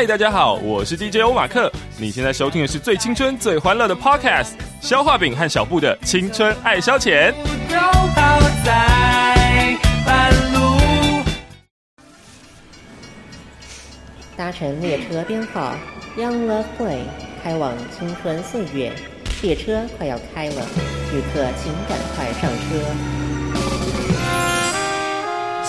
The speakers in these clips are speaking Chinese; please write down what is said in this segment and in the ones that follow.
嗨，大家好，我是 DJ 欧马克。你现在收听的是最青春、最欢乐的 Podcast，消化饼和小布的青春爱消遣。搭乘列车编号 Young Love Way，开往青春岁月。列车快要开了，旅客请赶快上车。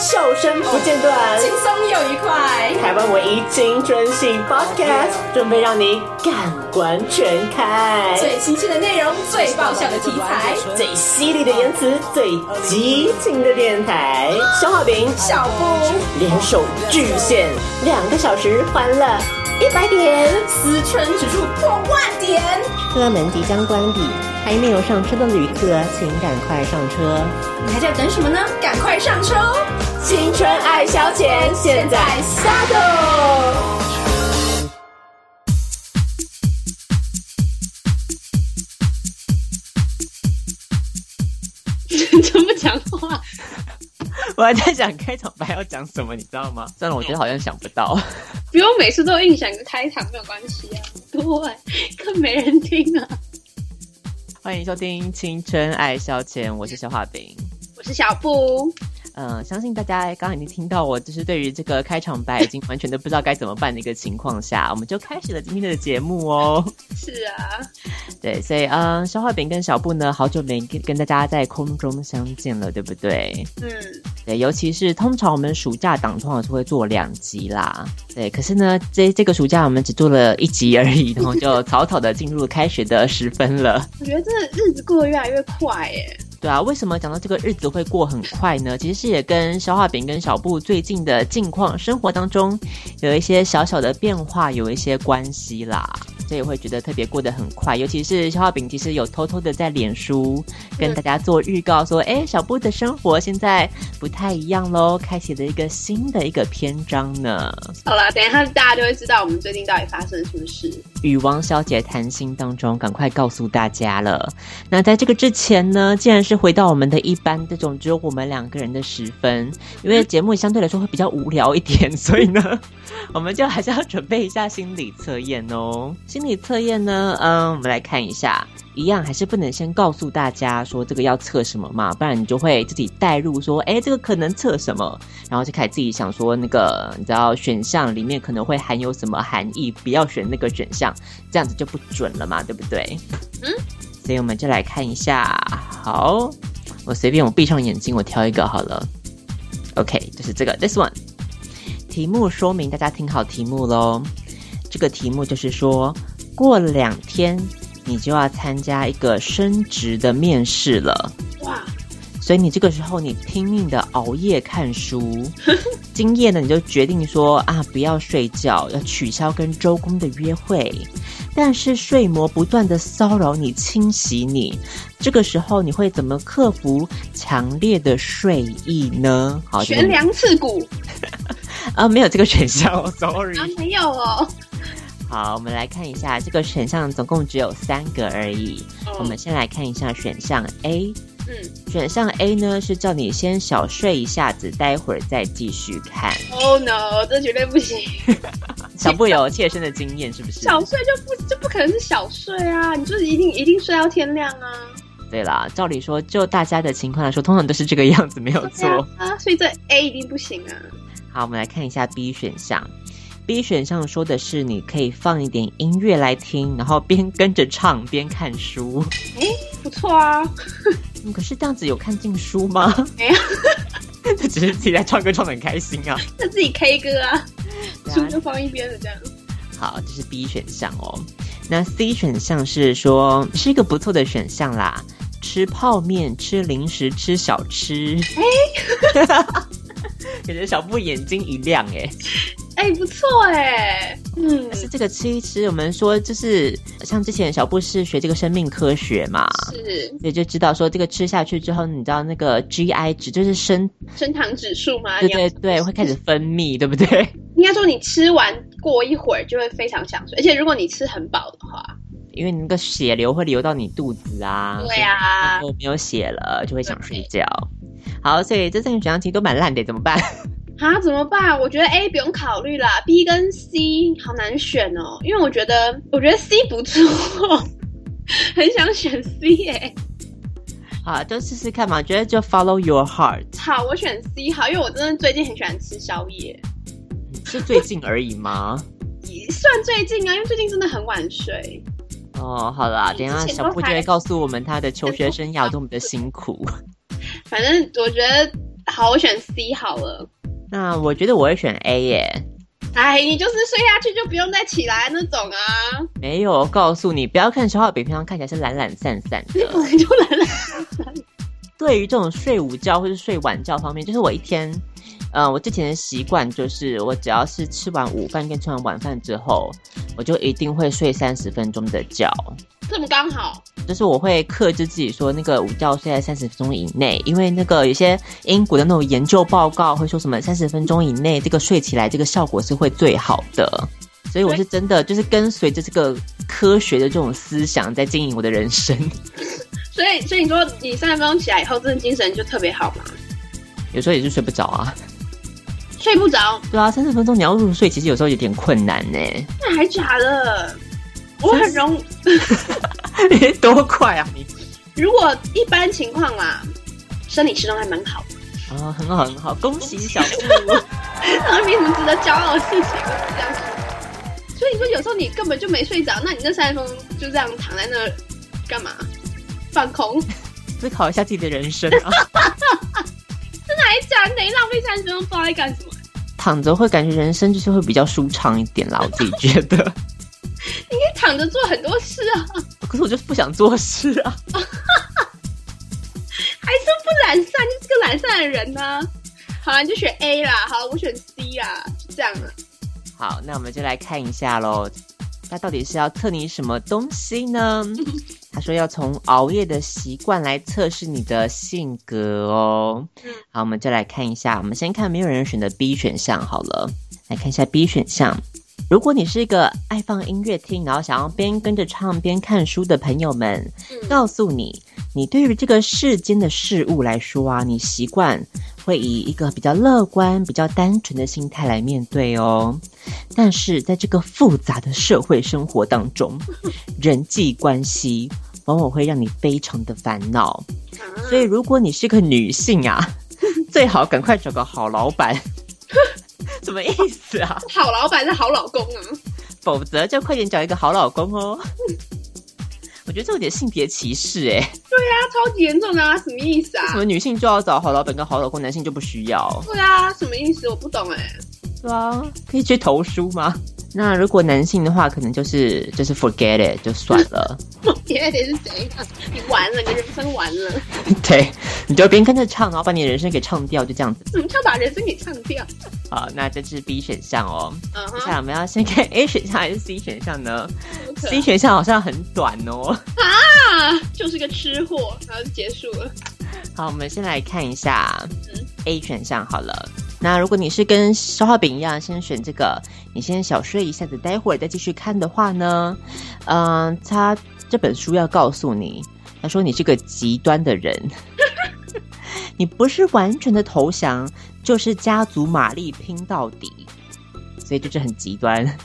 笑声不间断，轻松又愉快。台湾唯一青春系 Podcast，准备让你感官全开。最新鲜的内容，最爆笑的题材，最犀利的言辞，最激情的电台。小画饼、小布联手巨献两个小时，欢乐一百点，思春指数破万点。车门即将关闭，还没有上车的旅客，请赶快上车。你还在等什么呢？赶快上车哦！青春爱消遣，现在下豆。怎么讲话？我还在想开场白要讲什么，你知道吗？算了，我觉得好像想不到。不用每次都硬想个开场，没有关系啊。对，更没人听啊。欢迎收听《青春爱消遣》，我是小画饼，我是小布。嗯，相信大家刚刚已经听到我，就是对于这个开场白已经完全都不知道该怎么办的一个情况下，我们就开始了今天的节目哦。是啊，对，所以嗯，消化饼跟小布呢，好久没跟跟大家在空中相见了，对不对？嗯，对，尤其是通常我们暑假档通常是会做两集啦，对，可是呢，这这个暑假我们只做了一集而已，然后就草草的进入开学的时分了。我觉得这日子过得越来越快耶。对啊，为什么讲到这个日子会过很快呢？其实也跟消化饼跟小布最近的近况、生活当中有一些小小的变化有一些关系啦，所以会觉得特别过得很快。尤其是消化饼，其实有偷偷的在脸书跟大家做预告，说：“哎，小布的生活现在不太一样喽，开启了一个新的一个篇章呢。”好了，等一下大家就会知道我们最近到底发生什么事。与王小姐谈心当中，赶快告诉大家了。那在这个之前呢，既然是回到我们的一般这种只有我们两个人的时分，因为节目相对来说会比较无聊一点，所以呢，我们就还是要准备一下心理测验哦。心理测验呢，嗯，我们来看一下，一样还是不能先告诉大家说这个要测什么嘛，不然你就会自己带入说，哎，这个可能测什么，然后就开始自己想说那个你知道选项里面可能会含有什么含义，不要选那个选项，这样子就不准了嘛，对不对？嗯。所以我们就来看一下，好，我随便我闭上眼睛，我挑一个好了。OK，就是这个，this one。题目说明，大家听好题目喽。这个题目就是说，过两天你就要参加一个升职的面试了。哇！所以你这个时候你拼命的熬夜看书，今夜呢你就决定说啊，不要睡觉，要取消跟周公的约会。但是睡魔不断的骚扰你、侵袭你，这个时候你会怎么克服强烈的睡意呢？好，悬梁刺骨 啊，没有这个选项，sorry，啊没有哦。好，我们来看一下这个选项，总共只有三个而已。我们先来看一下选项 A。嗯，选项 A 呢是叫你先小睡一下子，待会儿再继续看。Oh no，这绝对不行。小布有切身的经验是不是？小睡就不就不可能是小睡啊，你就是一定一定睡到天亮啊。对啦，照理说就大家的情况来说，通常都是这个样子，没有错啊。所以这 A 一定不行啊。好，我们来看一下 B 选项。B 选项说的是你可以放一点音乐来听，然后边跟着唱边看书。哎，不错啊。可是这样子有看进书吗？没有，他只是自己在唱歌唱的很开心啊。他自己 K 歌啊，书就放一边了这样。好，这是 B 选项哦。那 C 选项是说是一个不错的选项啦，吃泡面、吃零食、吃小吃。哎，感觉小布眼睛一亮哎。哎，不错哎，嗯，是这个吃一吃，我们说就是像之前小布是学这个生命科学嘛，是，也就知道说这个吃下去之后，你知道那个 GI 值就是升升糖指数吗？对对对，会开始分泌，对不对？应该说你吃完过一会儿就会非常想睡，而且如果你吃很饱的话，因为你那个血流会流到你肚子啊，对啊，没有血了就会想睡觉。好，所以这三个选项其实都蛮烂的，怎么办？啊，怎么办？我觉得 A 不用考虑啦，B 跟 C 好难选哦，因为我觉得我觉得 C 不错，很想选 C 耶、好，就试试看嘛。觉得就 follow your heart，好，我选 C 好，因为我真的最近很喜欢吃宵夜，是最近而已吗？算最近啊，因为最近真的很晚睡。哦，好啦，等一下小布就会告诉我们他的求学生涯有多么的辛苦。反正我觉得好，我选 C 好了。那我觉得我会选 A 耶。哎，你就是睡下去就不用再起来那种啊，没有，我告诉你，不要看小浩比平常看起来是懒懒散散的。本来就懒懒。对于这种睡午觉或是睡晚觉方面，就是我一天，呃，我之前的习惯就是，我只要是吃完午饭跟吃完晚饭之后，我就一定会睡三十分钟的觉。这么刚好，就是我会克制自己说，那个午觉睡在三十分钟以内，因为那个有些英国的那种研究报告会说什么三十分钟以内，这个睡起来这个效果是会最好的。所以我是真的就是跟随着这个科学的这种思想在经营我的人生。所以所以你说你三十分钟起来以后，真的精神就特别好嘛？有时候也是睡不着啊。睡不着，对啊，三十分钟你要入睡，其实有时候有点困难呢。那还假的？我很容，多快啊你！如果一般情况啦，生理时钟还蛮好的，啊、很好很好，恭喜小布。然后没什么值得骄傲的事情，这样。所以你说有时候你根本就没睡着，那你那三十分钟就这样躺在那儿干嘛？放空？思考一下自己的人生啊，真的还假的？等于浪费三十分钟，不知道在干什么。躺着会感觉人生就是会比较舒畅一点啦，我自己觉得。你可以躺着做很多事啊，可是我就是不想做事啊。还是不懒散，就是个懒散的人呢、好了，你就选 A 啦。好，我选 C 啦，就这样了。好，那我们就来看一下喽，他到底是要测你什么东西呢？他说要从熬夜的习惯来测试你的性格哦。好，我们就来看一下，我们先看没有人选的 B 选项好了，来看一下 B 选项。如果你是一个爱放音乐听，然后想要边跟着唱边看书的朋友们，告诉你，你对于这个世间的事物来说啊，你习惯会以一个比较乐观、比较单纯的心态来面对哦。但是在这个复杂的社会生活当中，人际关系往往会让你非常的烦恼。所以，如果你是个女性啊，最好赶快找个好老板。什么意思啊？好老板是好老公啊，否则就快点找一个好老公哦。我觉得这有点性别歧视哎、对啊超级严重的啊，什么意思啊什？么女性就要找好老板跟好老公，男性就不需要？对啊，什么意思？我不懂哎、对啊，可以去投书吗？那如果男性的话，可能就是就是 forget it 就算了。forget it 是谁啊？你完了，你的人生完了。对，你就边跟着唱，然后把你的人生给唱掉，就这样子。怎么唱把人生给唱掉？好，那这是 B 选项哦。嗯接下来我们要先看 A 选项还是 C 选项呢？C 选项好像很短哦。啊，就是个吃货，然后就结束了。好，我们先来看一下 A 选项好了。那如果你是跟消化饼一样，先选这个，你先小睡一下子，待会儿再继续看的话呢，嗯、他这本书要告诉你，他说你是个极端的人，你不是完全的投降，就是家族马力拼到底，所以就是很极端。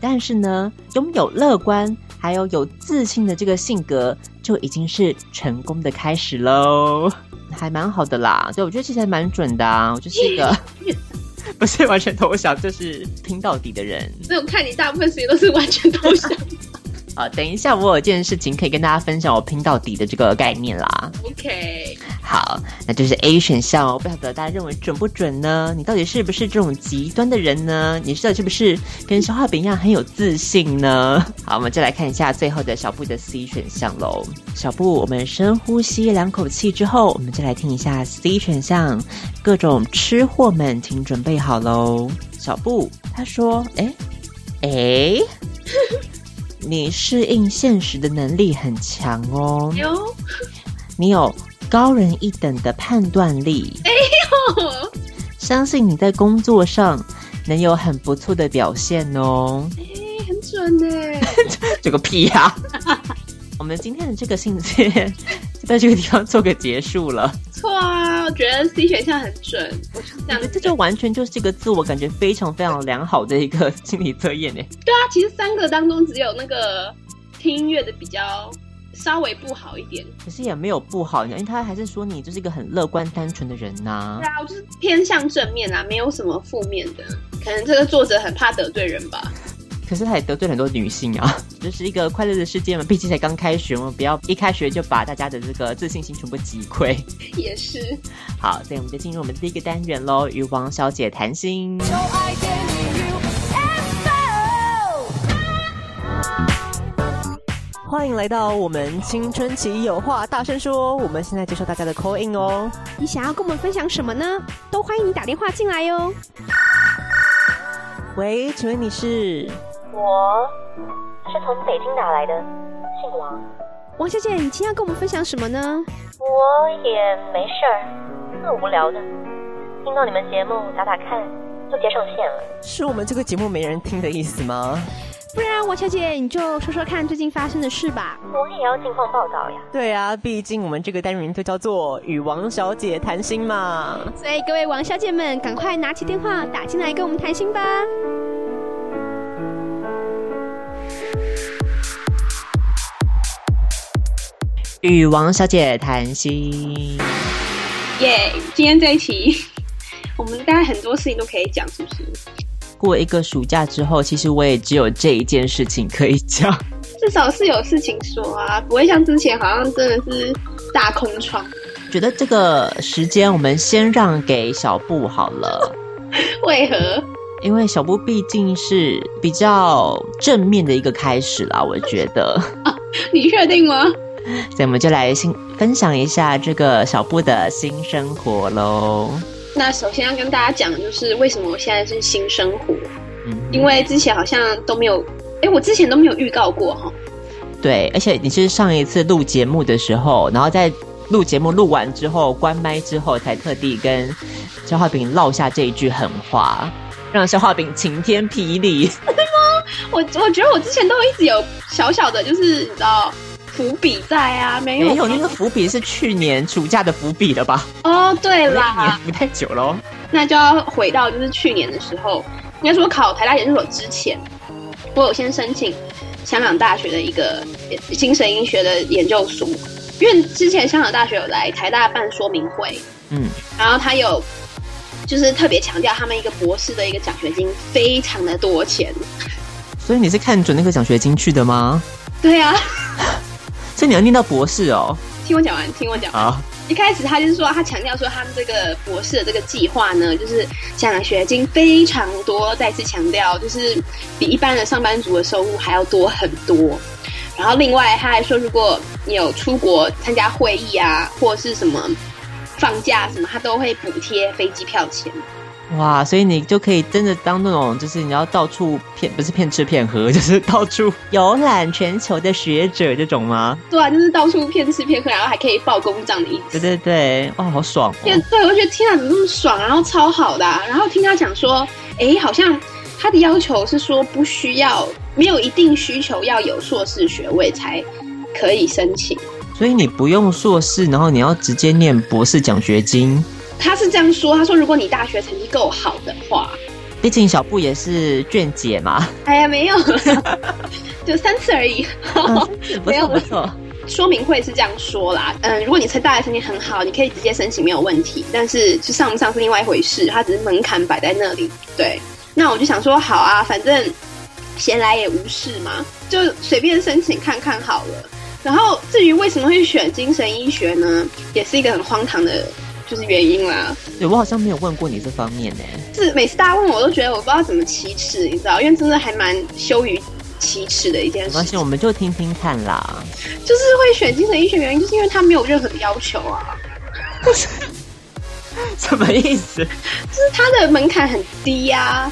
但是呢，拥有乐观还有有自信的这个性格，就已经是成功的开始喽，还蛮好的啦。对，我觉得其实还蛮准的啊，我就是一个 不是完全投降，就是拼到底的人。那我看你大部分时间都是完全投降。好，等一下我有件事情可以跟大家分享我拼到底的这个概念啦。OK，好，那就是 A 选项哦，不晓得大家认为准不准呢？你到底是不是这种极端的人呢？你到底是不是跟消化饼一样很有自信呢？好，我们就来看一下最后的小布的 C 选项喽。小布，我们深呼吸两口气之后，我们就来听一下 C 选项。各种吃货们，请准备好喽。小布他说：“哎哎，你适应现实的能力很强哦。”有，你有高人一等的判断力，哦相信你在工作上能有很不错的表现哦。哎，很准呢。这个屁呀、我们今天的这个信件就在这个地方做个结束了。错啊，我觉得 C 选项很准，我是这样这就完全就是一个自我感觉非常非常良好的一个心理测验诶。对啊，其实三个当中只有那个听音乐的比较稍微不好一点。可是也没有不好，因为他还是说你就是一个很乐观单纯的人呐、对啊，我就是偏向正面啊，没有什么负面的。可能这个作者很怕得罪人吧。可是他也得罪很多女性啊，就是一个快乐的世界嘛。毕竟才刚开学，我们不要一开学就把大家的这个自信心全部击溃。也是，好，所以我们就进入我们第一个单元喽，与王小姐谈心。欢迎来到我们青春期有话大声说，我们现在接受大家的 call in 哦。你想要跟我们分享什么呢？都欢迎你打电话进来哟。喂，请问你是？我是从北京打来的，姓王。王小姐，你今天要跟我们分享什么呢？我也没事儿，特无聊的，听到你们节目打打看，就接上线了。是我们这个节目没人听的意思吗？不然，王小姐你就说说看最近发生的事吧。我也要近况报道呀。对啊，毕竟我们这个单元就叫做与王小姐谈心嘛。所以各位王小姐们，赶快拿起电话打进来跟我们谈心吧。与王小姐谈心，耶、今天这一期，我们大概很多事情都可以讲，是不是？过一个暑假之后，其实我也只有这一件事情可以讲。至少是有事情说啊，不会像之前好像真的是大空窗。觉得这个时间我们先让给小布好了，为何？因为小布毕竟是比较正面的一个开始啦，我觉得。你确定吗？所以我们就来新分享一下这个小布的新生活喽。那首先要跟大家讲的就是为什么我现在是新生活，嗯，因为之前好像都没有，哎，我之前都没有预告过哈。对，而且你是上一次录节目的时候，然后在录节目录完之后关麦之后，才特地跟消化饼落下这一句狠话，让消化饼晴天霹雳。我我觉得我之前都一直有小小的，就是你知道伏笔在啊，没有没有那个伏笔是去年暑假的伏笔了吧？哦，对啦，不太久喽。那就要回到就是去年的时候，应该说考台大研究所之前，我有先申请香港大学的一个呃精神医学的研究所，因为之前香港大学有来台大办说明会，嗯，然后他有就是特别强调他们一个博士的一个奖学金非常的多钱，所以你是看准那个奖学金去的吗？对啊，所以你要念到博士哦。听我讲完，听我讲完。一开始他就是说，他强调说他们这个博士的这个计划呢，就是奖学金非常多，再次强调就是比一般的上班族的收入还要多很多。然后另外他还说，如果你有出国参加会议啊，或是什么放假什么，他都会补贴飞机票钱。哇，所以你就可以真的当那种，就是你要到处骗，不是骗吃骗喝，就是到处游览全球的学者这种吗？对啊，就是到处骗吃骗喝，然后还可以报公账的意思。对对对，哇，好爽哦！天对，我觉得天啊，怎么那么爽，然后超好的、啊。然后听他讲说，诶，好像他的要求是说不需要，没有一定需求要有硕士学位才可以申请。所以你不用硕士，然后你要直接念博士奖学金。他是这样说，他说如果你大学成绩够好的话，毕竟小布也是卷姐嘛，哎呀没有，就三次而已。不没有错不错。说明会是这样说啦，嗯，如果你成大学成绩很好，你可以直接申请没有问题，但是就上不上是另外一回事，它只是门槛摆在那里。对，那我就想说，好啊，反正闲来也无事嘛，就随便申请看看好了。然后至于为什么会选精神医学呢，也是一个很荒唐的，就是原因啦。对我好像没有问过你这方面呢。是每次大家问我，我都觉得我不知道怎么启齿，你知道，因为真的还蛮羞于启齿的一件事没关系，我们就听听看啦。就是会选精神医学原因，就是因为它没有任何的要求啊。什么意思？就是它的门槛很低呀、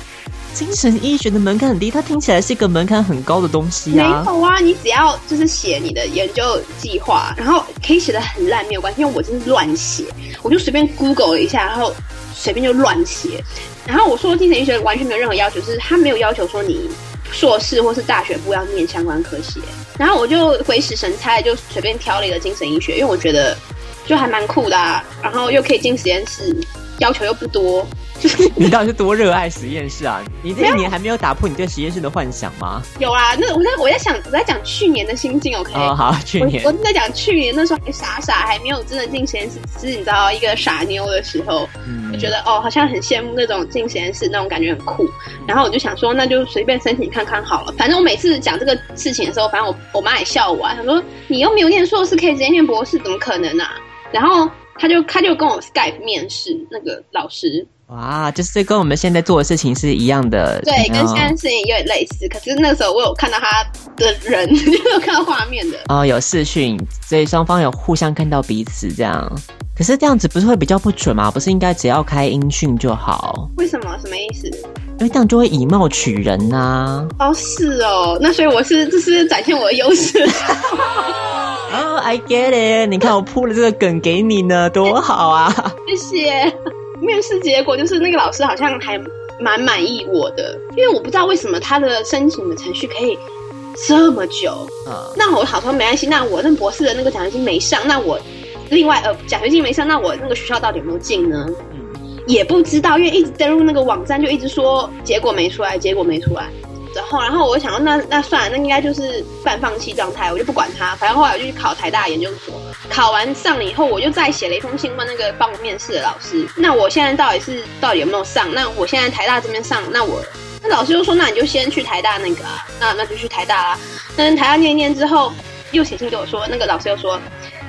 精神医学的门槛很低，它听起来是一个门槛很高的东西没。有啊，你只要就是写你的研究计划，然后可以写的很烂没有关系，因为我真是乱写，我就随便 Google 了一下，然后随便就乱写。然后我说精神医学完全没有任何要求，就是他没有要求说你硕士或是大学部要念相关科系。然后我就鬼使神差就随便挑了一个精神医学，因为我觉得就还蛮酷的、啊，然后又可以进实验室，要求又不多，你到底是多热爱实验室啊？你这一年还没有打破你对实验室的幻想吗？有啊。那我在我在想我在讲去年的心境，OK？、哦，好，去年我我在讲去年那时候还傻傻，还没有真的进实验室，只是你知道一个傻妞的时候，嗯就觉得哦，好像很羡慕那种进实验室那种感觉很酷。然后我就想说，那就随便申请看看好了。反正我每次讲这个事情的时候，反正我我妈也笑我、啊，她说你又没有念硕士，可以直接念博士，怎么可能啊？然后他就他就跟我 Skype 面试那个老师，哇，就是跟我们现在做的事情是一样的，对，跟嗯现在事情有点类似。可是那个时候我有看到他的人，就有看到画面的。哦，有视讯，所以双方有互相看到彼此这样。可是这样子不是会比较不准吗？不是应该只要开音讯就好？为什么？什么意思？因为这样就会以貌取人呐、哦，是哦，那所以我是这是展现我的优势。哦、i get it！你看我铺了这个梗给你呢，多好啊！谢谢。面试结果就是那个老师好像还蛮满意我的，因为我不知道为什么他的申请的程序可以这么久。啊，那我好说没关系，那我那博士的那个奖学金没上，那我另外呃奖学金没上，那我那个学校到底有没有进呢？也不知道，因为一直登录那个网站就一直说结果没出来，结果没出来。然后，然后我想说那那算了，那应该就是半放弃状态，我就不管他。反正后来我就去考台大研究所，考完上了以后，我就再写了一封信问那个帮我面试的老师，那我现在到底是到底有没有上？那我现在台大这边上，那我那老师就说，那你就先去台大那个啊，那那就去台大啦。那台大念一念之后，又写信给我说，那个老师又说，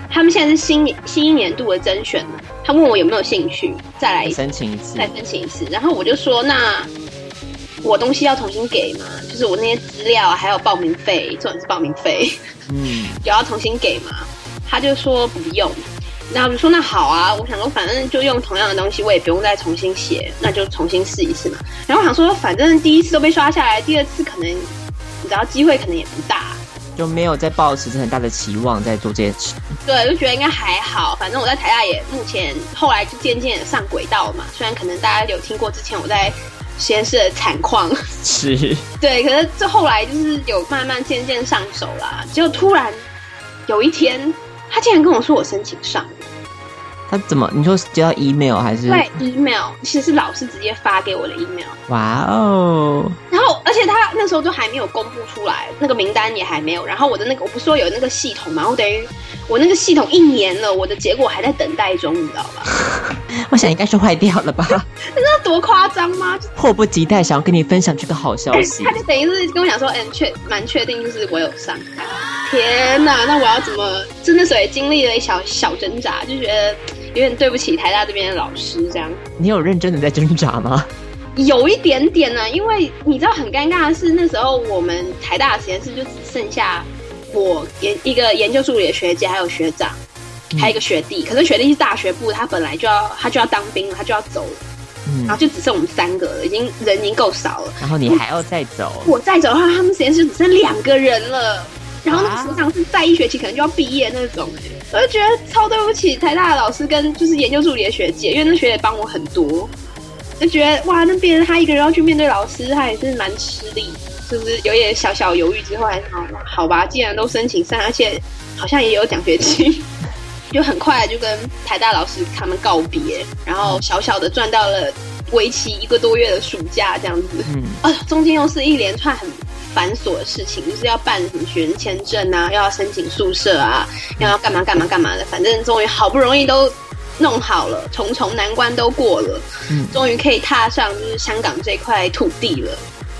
他们现在是新年新一年度的甄选，他问我有没有兴趣再来。申请一次再，申请一次。然后我就说，那我东西要重新给嘛，就是我那些资料啊还有报名费，重点是报名费，嗯，有要重新给嘛？他就说不用。那我就说那好啊，我想说反正就用同样的东西，我也不用再重新写，那就重新试一次嘛。然后我想说，反正第一次都被刷下来，第二次可能你知道机会可能也不大，就没有再抱持着很大的期望在做这件事。对，就觉得应该还好。反正我在台大也目前后来就渐渐上轨道嘛。虽然可能大家有听过之前我在实验室的惨况，是，对，可是这后来就是有慢慢渐渐上手啦。结果突然有一天，他竟然跟我说我申请上了，他怎么？你说接到 email 还是？对，email 其实是老师直接发给我的 email，哇哦，然后而且他那时候都还没有公布出来，那个名单也还没有。然后我的那个我不是说有那个系统嘛，我等于我那个系统一年了，我的结果还在等待中，你知道吧？我想应该是坏掉了吧？那多夸张吗？就迫不及待想要跟你分享这个好消息他。就等于是跟我讲说，嗯，确蛮确定就是我有上。天哪，那我要怎么？真的时候也经历了一小小挣扎，就觉得有点对不起台大这边的老师，这样你有认真的在挣扎吗？有一点点呢、因为你知道很尴尬的是，那时候我们台大的实验室就只剩下我研一个研究助理的学姐，还有学长，还有一个学弟。可是学弟是大学部，他本来就要他就要当兵了，他就要走了，嗯然后，就只剩我们三个了，已经人已经够少了。然后你还要再走，我再走的话，他们实验室只剩两个人了。然后那啊个学长是在一学期可能就要毕业那种、欸，我就觉得超对不起台大的老师跟就是研究助理的学姐，因为那学姐帮我很多，就觉得哇，那变成他一个人要去面对老师，他也是蛮吃力，是不是有点小小犹豫之后，还是好好吧，既然都申请上，而且好像也有奖学金。就很快就跟台大老师他们告别，然后小小的赚到了为期一个多月的暑假这样子。嗯，啊，中间又是一连串很繁琐的事情，就是要办什么学生签证啊，又要申请宿舍啊，又要干嘛干嘛干嘛的，反正终于好不容易都弄好了，重重难关都过了，嗯终于可以踏上就是香港这块土地了。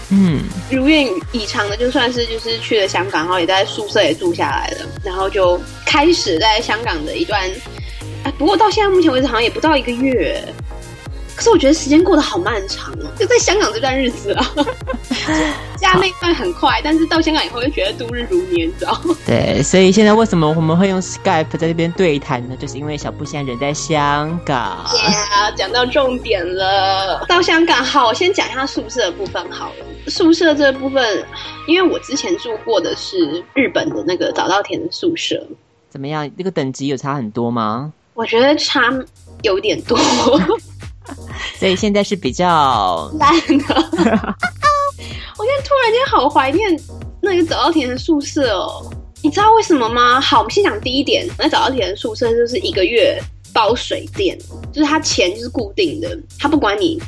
嗯，如愿以偿的，就算是就是去了香港，然后也在宿舍也住下来了，然后就开始在香港的一段，哎，不过到现在目前为止好像也不到一个月，可是我觉得时间过得好漫长哦，就在香港这段日子啊，家那段很快，但是到香港以后就觉得度日如年，你知道吗？对，所以现在为什么我们会用 Skype 在这边对谈呢？就是因为小布现在人在香港。Yeah，讲到重点了。到香港好，我先讲一下宿舍的部分好了。宿舍这部分，因为我之前住过的是日本的那个早稻田的宿舍，怎么样？这个等级有差很多吗？我觉得差有点多，所以现在是比较烂的。我现在突然间好怀念那个早稻田的宿舍哦，你知道为什么吗？好，我们先讲第一点，那早稻田的宿舍就是一个月包水电，就是他钱就是固定的，他不管你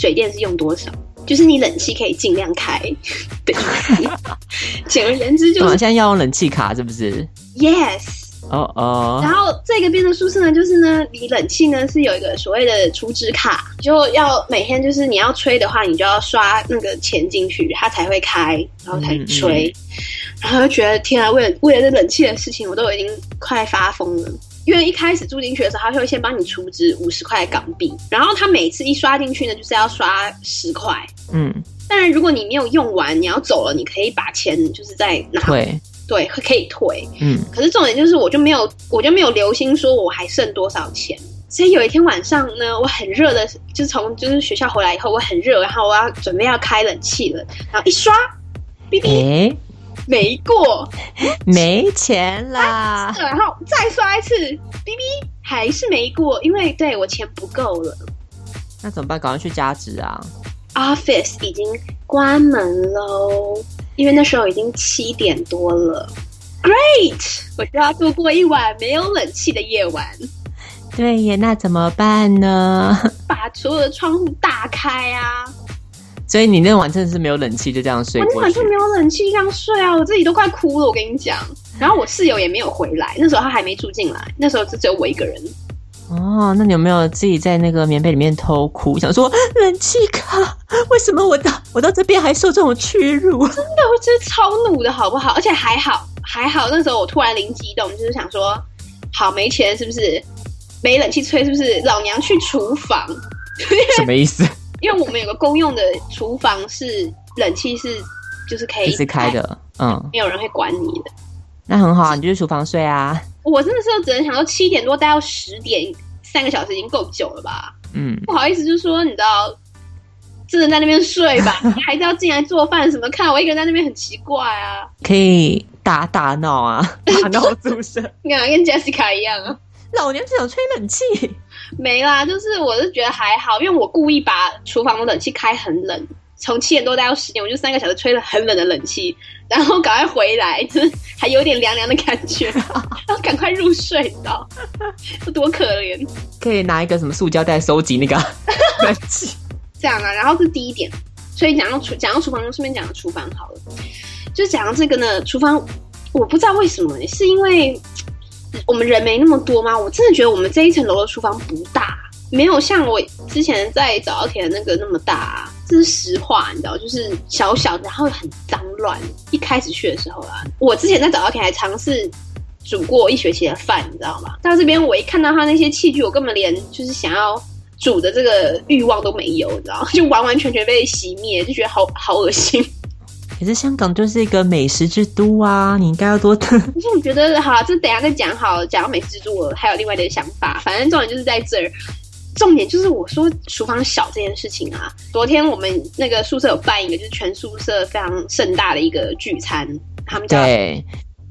水电是用多少，就是你冷气可以尽量开 的意思。简而言之就哦，是现在要用冷气卡是不是？yes。哦哦然，后这个变的宿舍呢，就是呢，你冷气呢是有一个所谓的储值卡，就要每天就是你要吹的话，你就要刷那个钱进去，它才会开，然后才吹。然后就觉得天啊，为了为了这冷气的事情，我都已经快发疯了。因为一开始住进去的时候，他就会先帮你储值五十块港币，然后他每次一刷进去呢，就是要刷十块。嗯，当然，如果你没有用完，你要走了，你可以把钱就是再拿，会，对，可以退。嗯，可是重点就是，我就没有，我就没有留心说我还剩多少钱。所以有一天晚上呢，我很热的，就是从就是学校回来以后，我很热，然后我要准备要开冷气了，然后一刷，哔哔诶，没过，没钱啦，然后再刷一次，哔哔还是没过，因为对我钱不够了。那怎么办？赶快去加值啊！Office 已经关门喽，因为那时候已经七点多了。Great，我就要度过一晚没有冷气的夜晚。对耶，那怎么办呢？把所有的窗户打开啊！所以你那晚真的是没有冷气，就这样睡我那晚就。没有冷气这样睡啊，我自己都快哭了。我跟你讲，然后我室友也没有回来，那时候他还没住进来，那时候就只有我一个人。哦，那你有没有自己在那个棉被里面偷哭，想说冷气卡为什么我到我到这边还受这种屈辱？真的，我真的超怒的好不好？而且还好还好，那时候我突然灵机一动，就是想说，好没钱是不是？没冷气吹是不是？老娘去厨房，什么意思？因为我们有个公用的厨房是冷气是就是可以一直开，的，嗯，没有人会管你的。那很好啊，你就去厨房睡啊。我真的是只能想到七点多待到十点，三个小时已经够久了吧？嗯，不好意思，就是说你知道，真的在那边睡吧，你还是要进来做饭什么？看我一个人在那边很奇怪啊，可以打打闹啊，打闹 宿舍。你看跟 Jessica 一样啊。老娘只想吹冷气。没啦，就是我是觉得还好，因为我故意把厨房的冷气开很冷，从七点多待到十点，我就三个小时吹了很冷的冷气，然后赶快回来，就是还有点凉凉的感觉，然后赶快入睡，你知道，有多可怜。可以拿一个什么塑胶袋收集那个 冷气。这样啊，然后是第一点，所以讲到厨讲到厨房，顺便讲到厨房好了，就讲到这个呢，厨房我不知道为什么，是因为我们人没那么多吗？我真的觉得我们这一层楼的厨房不大，没有像我之前在早稻田那个那么大、这是实话，你知道，就是小小的，然后很脏乱。一开始去的时候啊，我之前在早稻田还尝试。煮过一学期的饭，你知道吗？到这边我一看到他那些器具，我根本连就是想要煮的这个欲望都没有，你知道？就完完全全被熄灭，就觉得好好恶心。可是香港就是一个美食之都啊，你应该要多可 是我觉得，好，这等一下再讲好了。讲到美食之都我还有另外的想法。反正重点就是在这儿，重点就是我说厨房小这件事情啊。昨天我们那个宿舍有办一个，就是全宿舍非常盛大的一个聚餐，他们叫对。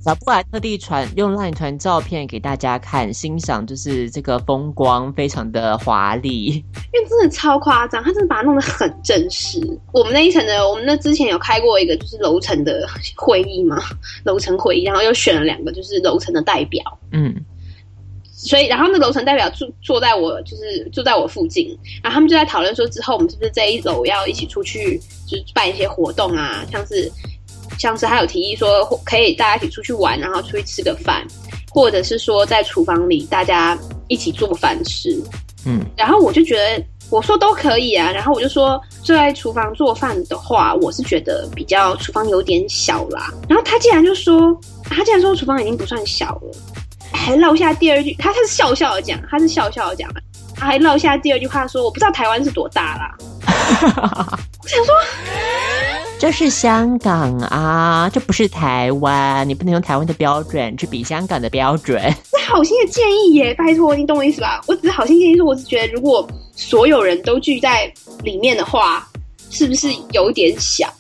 小布还特地传用 LINE 传照片给大家看，欣赏就是这个风光非常的华丽。因为真的超夸张，他真的把它弄得很正式。我们那一层的，我们那之前有开过一个就是楼层的会议嘛，楼层会议，然后又选了两个就是楼层的代表，嗯，所以然后那楼层代表住坐在我就是住在我附近，然后他们就在讨论说之后我们是不是这一楼要一起出去就是办一些活动啊，像是像是还有提议说可以大家一起出去玩，然后出去吃个饭，或者是说在厨房里大家一起做饭吃，嗯，然后我就觉得我说都可以啊，然后我就说坐在厨房做饭的话，我是觉得比较厨房有点小啦。然后他竟然就说，他竟然说厨房已经不算小了，还落下第二句，他他是笑笑的讲，他是笑笑的讲，他还落下第二句话说，我不知道台湾是多大啦。我想说，这是香港啊，这不是台湾，你不能用台湾的标准去比香港的标准。这好心的建议耶，拜托，你懂我意思吧？我只是好心建议说，我只觉得如果所有人都聚在里面的话，是不是有点小？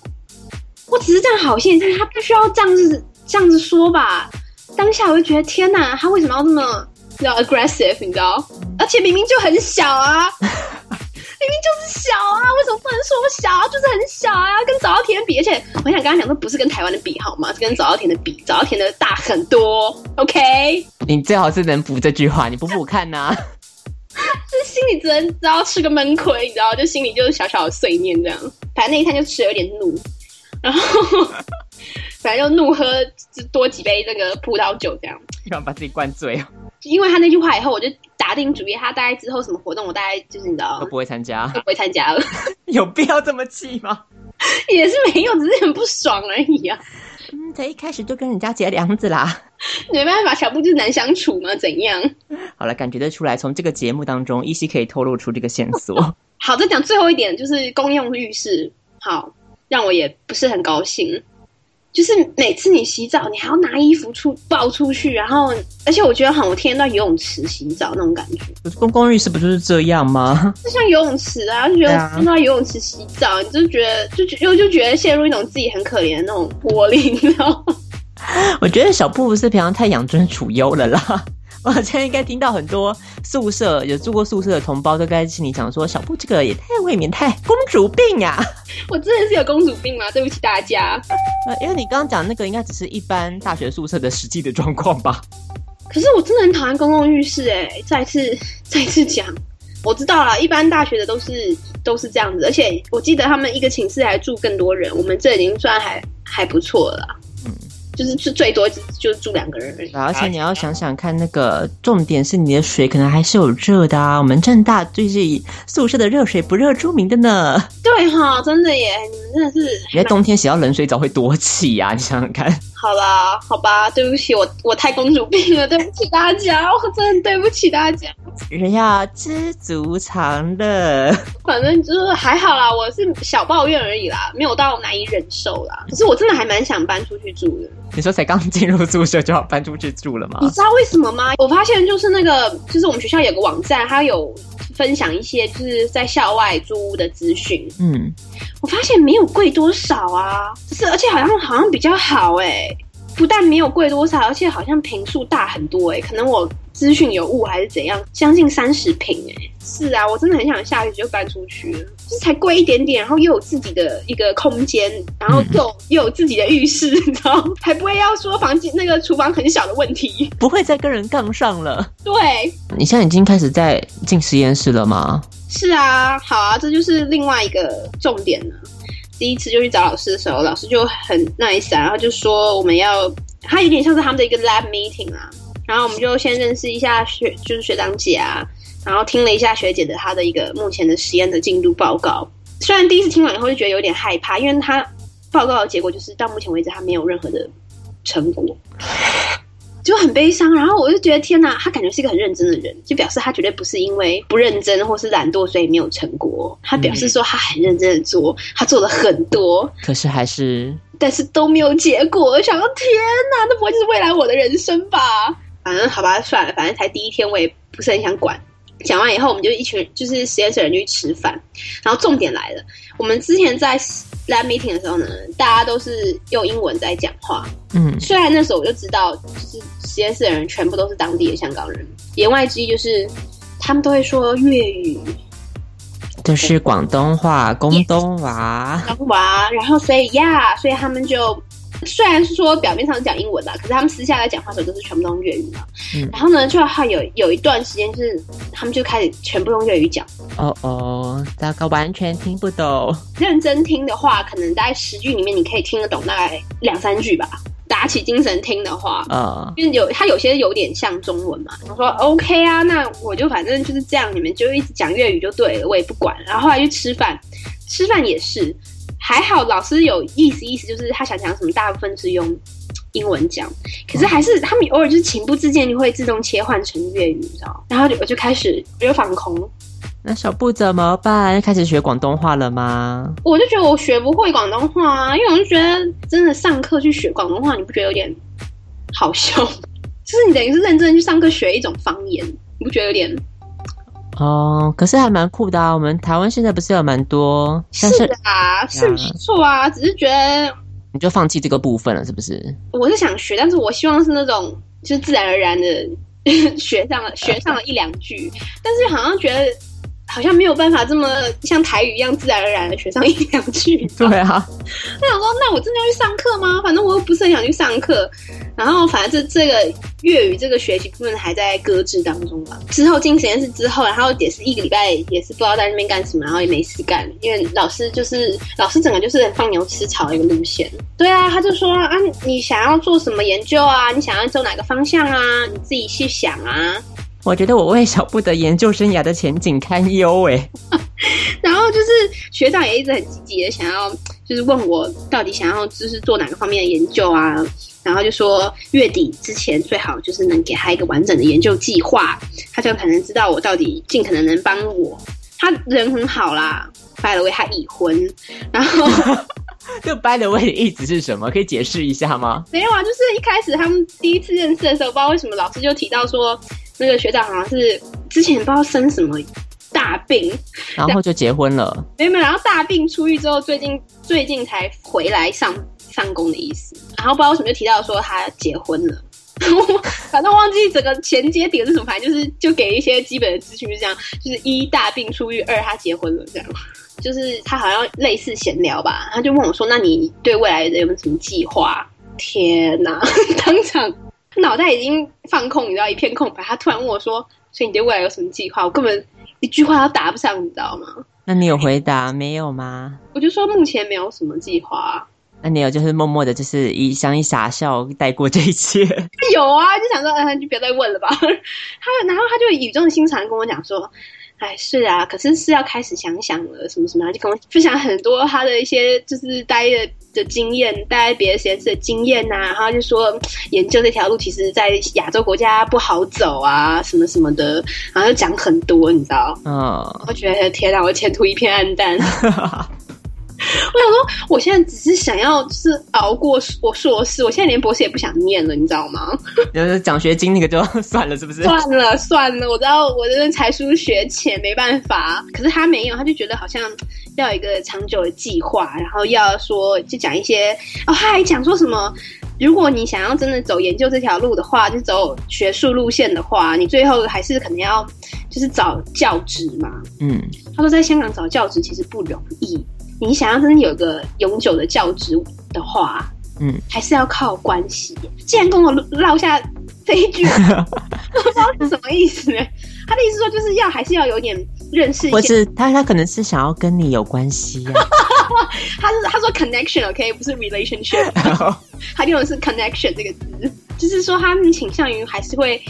我只是这样好心他不需要这样子这样子说吧？当下我就觉得天哪，他为什么要这么你知道 aggressive？你知道？而且明明就很小啊，明明就是小啊，为什么不能说小啊？就是很小啊，跟早稻田比，而且我想跟他讲说，不是跟台湾的比好吗？是跟早稻田的比，早稻田的大很多。OK，你最好是能补这句话，你补补看呐、就是心里只能知道吃个闷亏，你知道，就心里就是小小的碎念这样。反正那一餐就吃的有点怒，然后反正就怒喝多几杯那个葡萄酒这样。要把自己灌醉哦，因为他那句话以后，我就打定主意，他大概之后什么活动，我大概就是你知道都不会参加都，不会参加了。有必要这么气吗？也是没有，只是很不爽而已啊。嗯，才一开始就跟人家结梁子啦。没办法，小布就是难相处嘛，怎样？好了，感觉得出来，从这个节目当中，依稀可以透露出这个线索。好，再讲最后一点，就是公用浴室，好，让我也不是很高兴。就是每次你洗澡，你还要拿衣服出抱出去，然后，而且我觉得好，我天天到游泳池洗澡那种感觉，公共浴室不就是这样吗？就像游泳池啊，就觉得到游泳池洗澡，你就觉得就就就觉得陷入一种自己很可怜的那种玻璃，你知道吗？我觉得小布是平常太养尊处优了啦。我好像应该听到很多宿舍有住过宿舍的同胞都该心里讲说，小布这个也太未免太公主病呀、我真的是有公主病吗？对不起大家。呃，因为你刚刚讲那个应该只是一般大学宿舍的实际的状况吧？可是我真的很讨厌公共浴室、哎，再次 再次讲，我知道了，一般大学的都是都是这样子，而且我记得他们一个寝室还住更多人，我们这已经算还还不错了就是最最多就就住两个人而已。而且你要想想看，那个重点是你的水可能还是有热的啊。我们正大就是以宿舍的热水不热著名的呢。对哈，真的耶，你们真的是你在冬天洗到冷水澡会多气呀、你想想看。好啦，好吧，对不起，我我太公主病了，对不起大家，我真的对不起大家。人要知足常乐。反正就是还好啦，我是小抱怨而已啦，没有到难以忍受啦。可是我真的还蛮想搬出去住的。你说才刚进入宿舍就要搬出去住了吗你？知道为什么吗？我发现就是那个，就是我们学校有个网站，它有分享一些就是在校外租屋的资讯。嗯，我发现没有贵多少啊，就是而且好像好像比较好哎、不但没有贵多少，而且好像平数大很多哎、可能我资讯有误还是怎样，将近三十平哎。是啊，我真的很想下学期就搬出去了，就是才贵一点点，然后又有自己的一个空间，然后又、又有自己的浴室，你知道，还不会要说房间那个厨房很小的问题。不会再跟人杠上了。对，你现在已经开始在进实验室了吗？是啊，好啊，这就是另外一个重点了。第一次就去找老师的时候，老师就很 nice 啊，然后就说我们要，他有点像是他们的一个 lab meeting 啊，然后我们就先认识一下学，就是学长姐啊，然后听了一下学姐的她的一个目前的实验的进度报告。虽然第一次听完以后就觉得有点害怕，因为他报告的结果就是到目前为止他没有任何的成果，就很悲伤。然后我就觉得天哪，他感觉是一个很认真的人，就表示他绝对不是因为不认真或是懒惰所以没有成果。他表示说他很认真的做，他做了很多，可是还是但是都没有结果。我想到天哪，那不会就是未来我的人生吧？反正好吧，算了，反正才第一天，我也不是很想管。讲完以后，我们就一群就是实验室的人就去吃饭，然后重点来了，我们之前在 lab meeting 的时候呢，大家都是用英文在讲话。嗯，虽然那时候我就知道，就是实验室的人全部都是当地的香港人，言外之意就是他们都会说粤语、就是广东话、广东话。广东话，然后所以呀，所以他们就虽然是说表面上是讲英文啦，可是他们私下在讲话的时候都是全部都用粤语嘛。嗯然后呢，就还有有一段时间就是他们就开始全部用粤语讲，哦哦，糟糕，完全听不懂。认真听的话，可能大概十句里面你可以听得懂大概两三句吧。打起精神听的话，呃，因为有他有些有点像中文嘛，我说 OK 啊，那我就反正就是这样，你们就一直讲粤语就对了，我也不管。然后后来去吃饭，吃饭也是还好，老师有意思意思，就是他想讲什么，大部分是用英文讲，可是还是他们偶尔就是情不自禁就会自动切换成粤语，你知道？然后就我就开始我就放空，那小布怎么办？开始学广东话了吗？我就觉得我学不会广东话啊，因为我就觉得真的上课去学广东话，你不觉得有点好笑？就是你等于是认真去上课学一种方言，你不觉得有点？哦，可是还蛮酷的啊！我们台湾现在不是有蛮多，但是啊，是没错啊，只是觉得你就放弃这个部分了，是不是？我是想学，但是我希望是那种就是自然而然的学上了学上了一两句，但是好像觉得好像没有办法这么像台语一样自然而然的学上一两句。对啊，我想说，那我真的要去上课吗？反正我又不是很想去上课。然后，反正这这个粤语这个学习部分还在搁置当中吧。之后进实验室之后，然后也是一个礼拜，也是不知道在那边干什么，然后也没事干，因为老师就是老师整个就是放牛吃草的一个路线。对啊，他就说啊，你想要做什么研究啊？你想要走哪个方向啊？你自己去想啊。我觉得我为小布的研究生涯的前景堪忧哎。然后就是学长也一直很积极的想要，就是问我到底想要就是做哪个方面的研究啊？然后就说月底之前最好就是能给他一个完整的研究计划，他就可能知道我到底尽可能能帮我。他人很好啦，by the way 他已婚，然后 就 by the way 的意思是什么？可以解释一下吗？没有啊，就是一开始他们第一次认识的时候，不知道为什么老师就提到说。那个学长好像是之前不知道生什么大病，然后就结婚了。没有没有，然后大病出狱之后，最近最近才回来上上工的意思。然后不知道为什么就提到说他结婚了，反正忘记整个衔接点是什么，反正就是就给一些基本的资讯，就这样，就是一大病出狱，二他结婚了，这样。就是他好像类似闲聊吧，他就问我说：“那你对未来有没有什么计划？”天哪，当场。脑袋已经放空，你知道一片空白。他突然问我说：“所以你对未来有什么计划？”我根本一句话都答不上，你知道吗？那你有回答没有吗？我就说目前没有什么计划。那你有就是默默的，就是一想一傻笑带过这一切？有啊，就想说，嗯，就别再问了吧。他然后他就语重心长跟我讲说。哎，是啊，可是是要开始想想了，什么什么，就跟我分享很多他的一些就是待的的经验，待在别的实验室的经验呐，然后就说研究这条路，其实在亚洲国家不好走啊，什么什么的，然后就讲很多，你知道？嗯，我觉得天哪，我前途一片暗淡。我想说，我现在只是想要是熬过我硕士，我现在连博士也不想念了，你知道吗？就是奖学金那个就算了，是不是？算了算了，我知道我的才疏学浅，没办法。可是他没有，他就觉得好像要有一个长久的计划，然后要说就讲一些哦，他还讲说什么，如果你想要真的走研究这条路的话，就走学术路线的话，你最后还是可能要就是找教职嘛。嗯，他说在香港找教职其实不容易。你想要真的有个永久的教职的话，嗯，还是要靠关系。既然跟我落下这一句，不知道是什么意思呢？他的意思说就是要还是要有点认识，或是他他可能是想要跟你有关系啊。他是他说 connection，OK，不是 relationship，他用的是 connection 这个字，就是说他们倾向于还是会。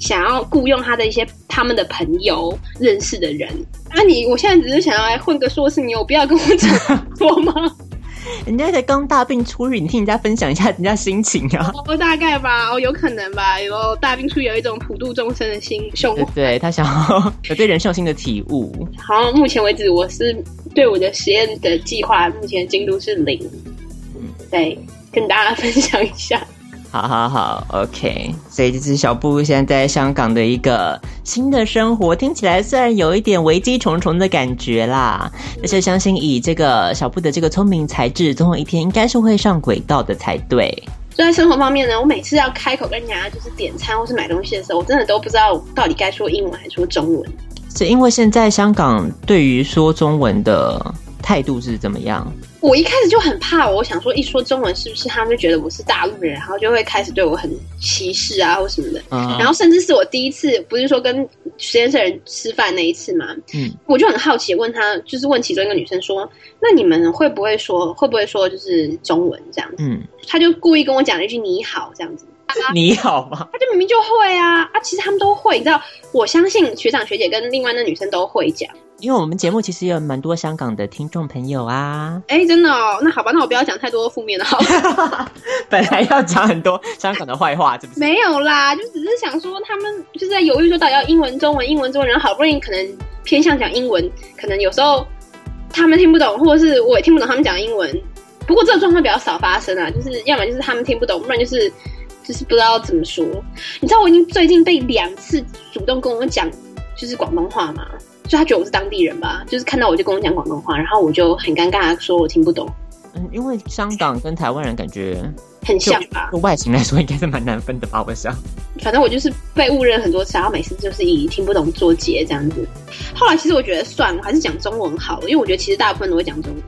想要雇佣他的一些他们的朋友认识的人，那你我现在只是想要来混个硕士，你有必要跟我讲多吗？人家才刚大病初愈，你听人家分享一下人家心情啊？哦，大概吧，哦，有可能吧，有大病初愈有一种普度众生的心胸，对他想要有对人生有新的体悟。好，目前为止我是对我的实验的计划，目前进度是零。嗯，对，跟大家分享一下。好好好，OK。所以这是小布现在在香港的一个新的生活，听起来虽然有一点危机重重的感觉啦，但是相信以这个小布的这个聪明才智，总有一天应该是会上轨道的才对。就在生活方面呢，我每次要开口跟人家就是点餐或是买东西的时候，我真的都不知道到底该说英文还是说中文。是因为现在香港对于说中文的态度是怎么样？我一开始就很怕，我想说一说中文是不是他们就觉得我是大陆人，然后就会开始对我很歧视啊或什么的。然后甚至是我第一次不是说跟实验室人吃饭那一次嘛，嗯，我就很好奇问他，就是问其中一个女生说：“那你们会不会说会不会说就是中文这样子？”嗯，他就故意跟我讲了一句“你好”这样子。你好吗？他就明明就会啊啊！其实他们都会，你知道，我相信学长学姐跟另外那女生都会讲。因为我们节目其实有蛮多香港的听众朋友啊，哎，真的哦，那好吧，那我不要讲太多负面的，好。本来要讲很多香港的坏话，是不是？没有啦，就只是想说他们就是在犹豫说到底要英文、中文、英文、中文，然后好不容易可能偏向讲英文，可能有时候他们听不懂，或者是我也听不懂他们讲英文。不过这个状况比较少发生啊，就是要么就是他们听不懂，不然就是就是不知道怎么说。你知道我已经最近被两次主动跟我讲就是广东话吗？就他觉得我是当地人吧，就是看到我就跟我讲广东话，然后我就很尴尬，说我听不懂。嗯，因为香港跟台湾人感觉很像吧？就外形来说，应该是蛮难分的吧？我想。反正我就是被误认很多次，然后每次就是以听不懂作结这样子。后来其实我觉得算了，我还是讲中文好了，因为我觉得其实大部分都会讲中文。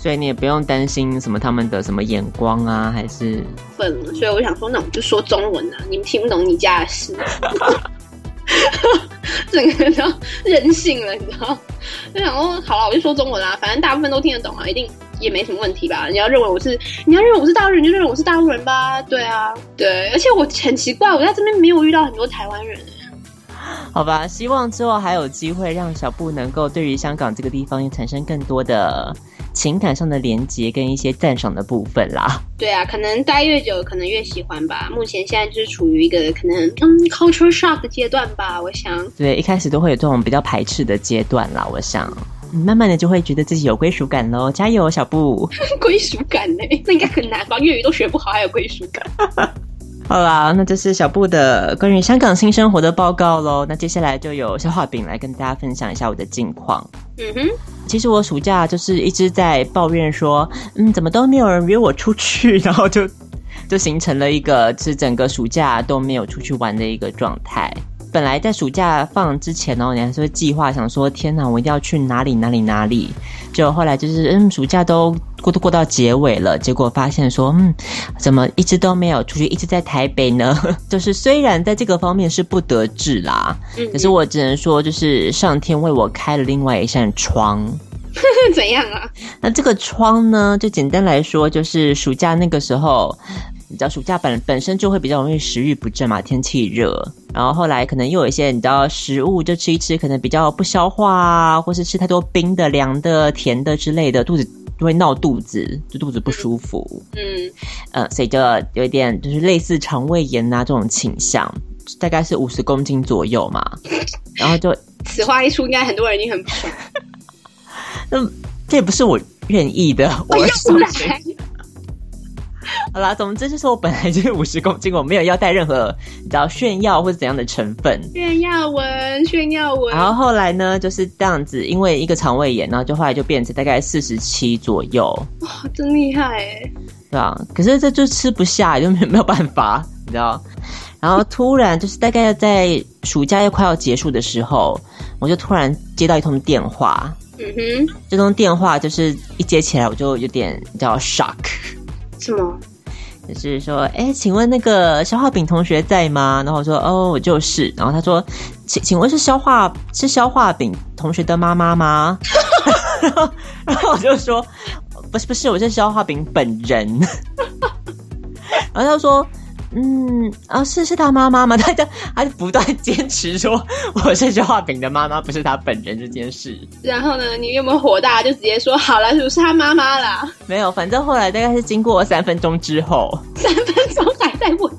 所以你也不用担心什么他们的什么眼光啊，还是分了。所以我想说，那我就说中文啊，你们听不懂你家的事。整个人都任性了，你知道？就想说，好了，我就说中文啦，反正大部分都听得懂啊，一定也没什么问题吧？你要认为我是，你要认为我是大陆人，就认为我是大陆人吧？对啊，对，而且我很奇怪，我在这边没有遇到很多台湾人。好吧，希望之后还有机会让小布能够对于香港这个地方产生更多的。情感上的连接跟一些赞赏的部分啦。对啊，可能待越久，可能越喜欢吧。目前现在就是处于一个可能嗯 culture shock 的阶段吧，我想。对，一开始都会有这种比较排斥的阶段啦，我想，慢慢的就会觉得自己有归属感喽。加油，小布！归属感呢？那应该很难吧？粤语都学不好，还有归属感？好啦，那这是小布的关于香港新生活的报告喽。那接下来就有消化饼来跟大家分享一下我的近况。嗯哼，其实我暑假就是一直在抱怨说，嗯，怎么都没有人约我出去，然后就就形成了一个是整个暑假都没有出去玩的一个状态。本来在暑假放之前哦，你还是会计划想说，天哪，我一定要去哪里哪里哪里。就后来就是嗯，暑假都过都过到结尾了，结果发现说，嗯，怎么一直都没有出去，一直在台北呢？就是虽然在这个方面是不得志啦，可是我只能说，就是上天为我开了另外一扇窗。怎样啊？那这个窗呢，就简单来说，就是暑假那个时候。你知道暑假本本身就会比较容易食欲不振嘛，天气热，然后后来可能又有一些你知道食物就吃一吃，可能比较不消化啊，或是吃太多冰的、凉的、甜的之类的，肚子就会闹肚子，就肚子不舒服。嗯，呃，所以就有一点就是类似肠胃炎啊这种倾向，大概是五十公斤左右嘛，然后就此话一出，应该很多人已经很不爽。那这也不是我愿意的，我又来。好啦，总之就是我本来就是五十公斤，我没有要带任何你知道炫耀或者怎样的成分。炫耀文，炫耀文。然后后来呢，就是这样子，因为一个肠胃炎，然后就后来就变成大概四十七左右。哇，真厉害哎！对啊，可是这就吃不下，就没没有办法，你知道。然后突然就是大概在暑假又快要结束的时候，我就突然接到一通电话。嗯哼，这通电话就是一接起来我就有点叫 shock。什么？就是说，哎，请问那个消化饼同学在吗？然后我说，哦，我就是。然后他说，请请问是消化是消化饼同学的妈妈吗？然后我就说，不是不是，我是消化饼本人。然后他说。嗯啊，是是他妈妈吗？他就他就不断坚持说我是消化饼的妈妈，不是他本人这件事。然后呢，你有没有火大？就直接说好了，是不是他妈妈啦。没有，反正后来大概是经过三分钟之后，三分钟还在问，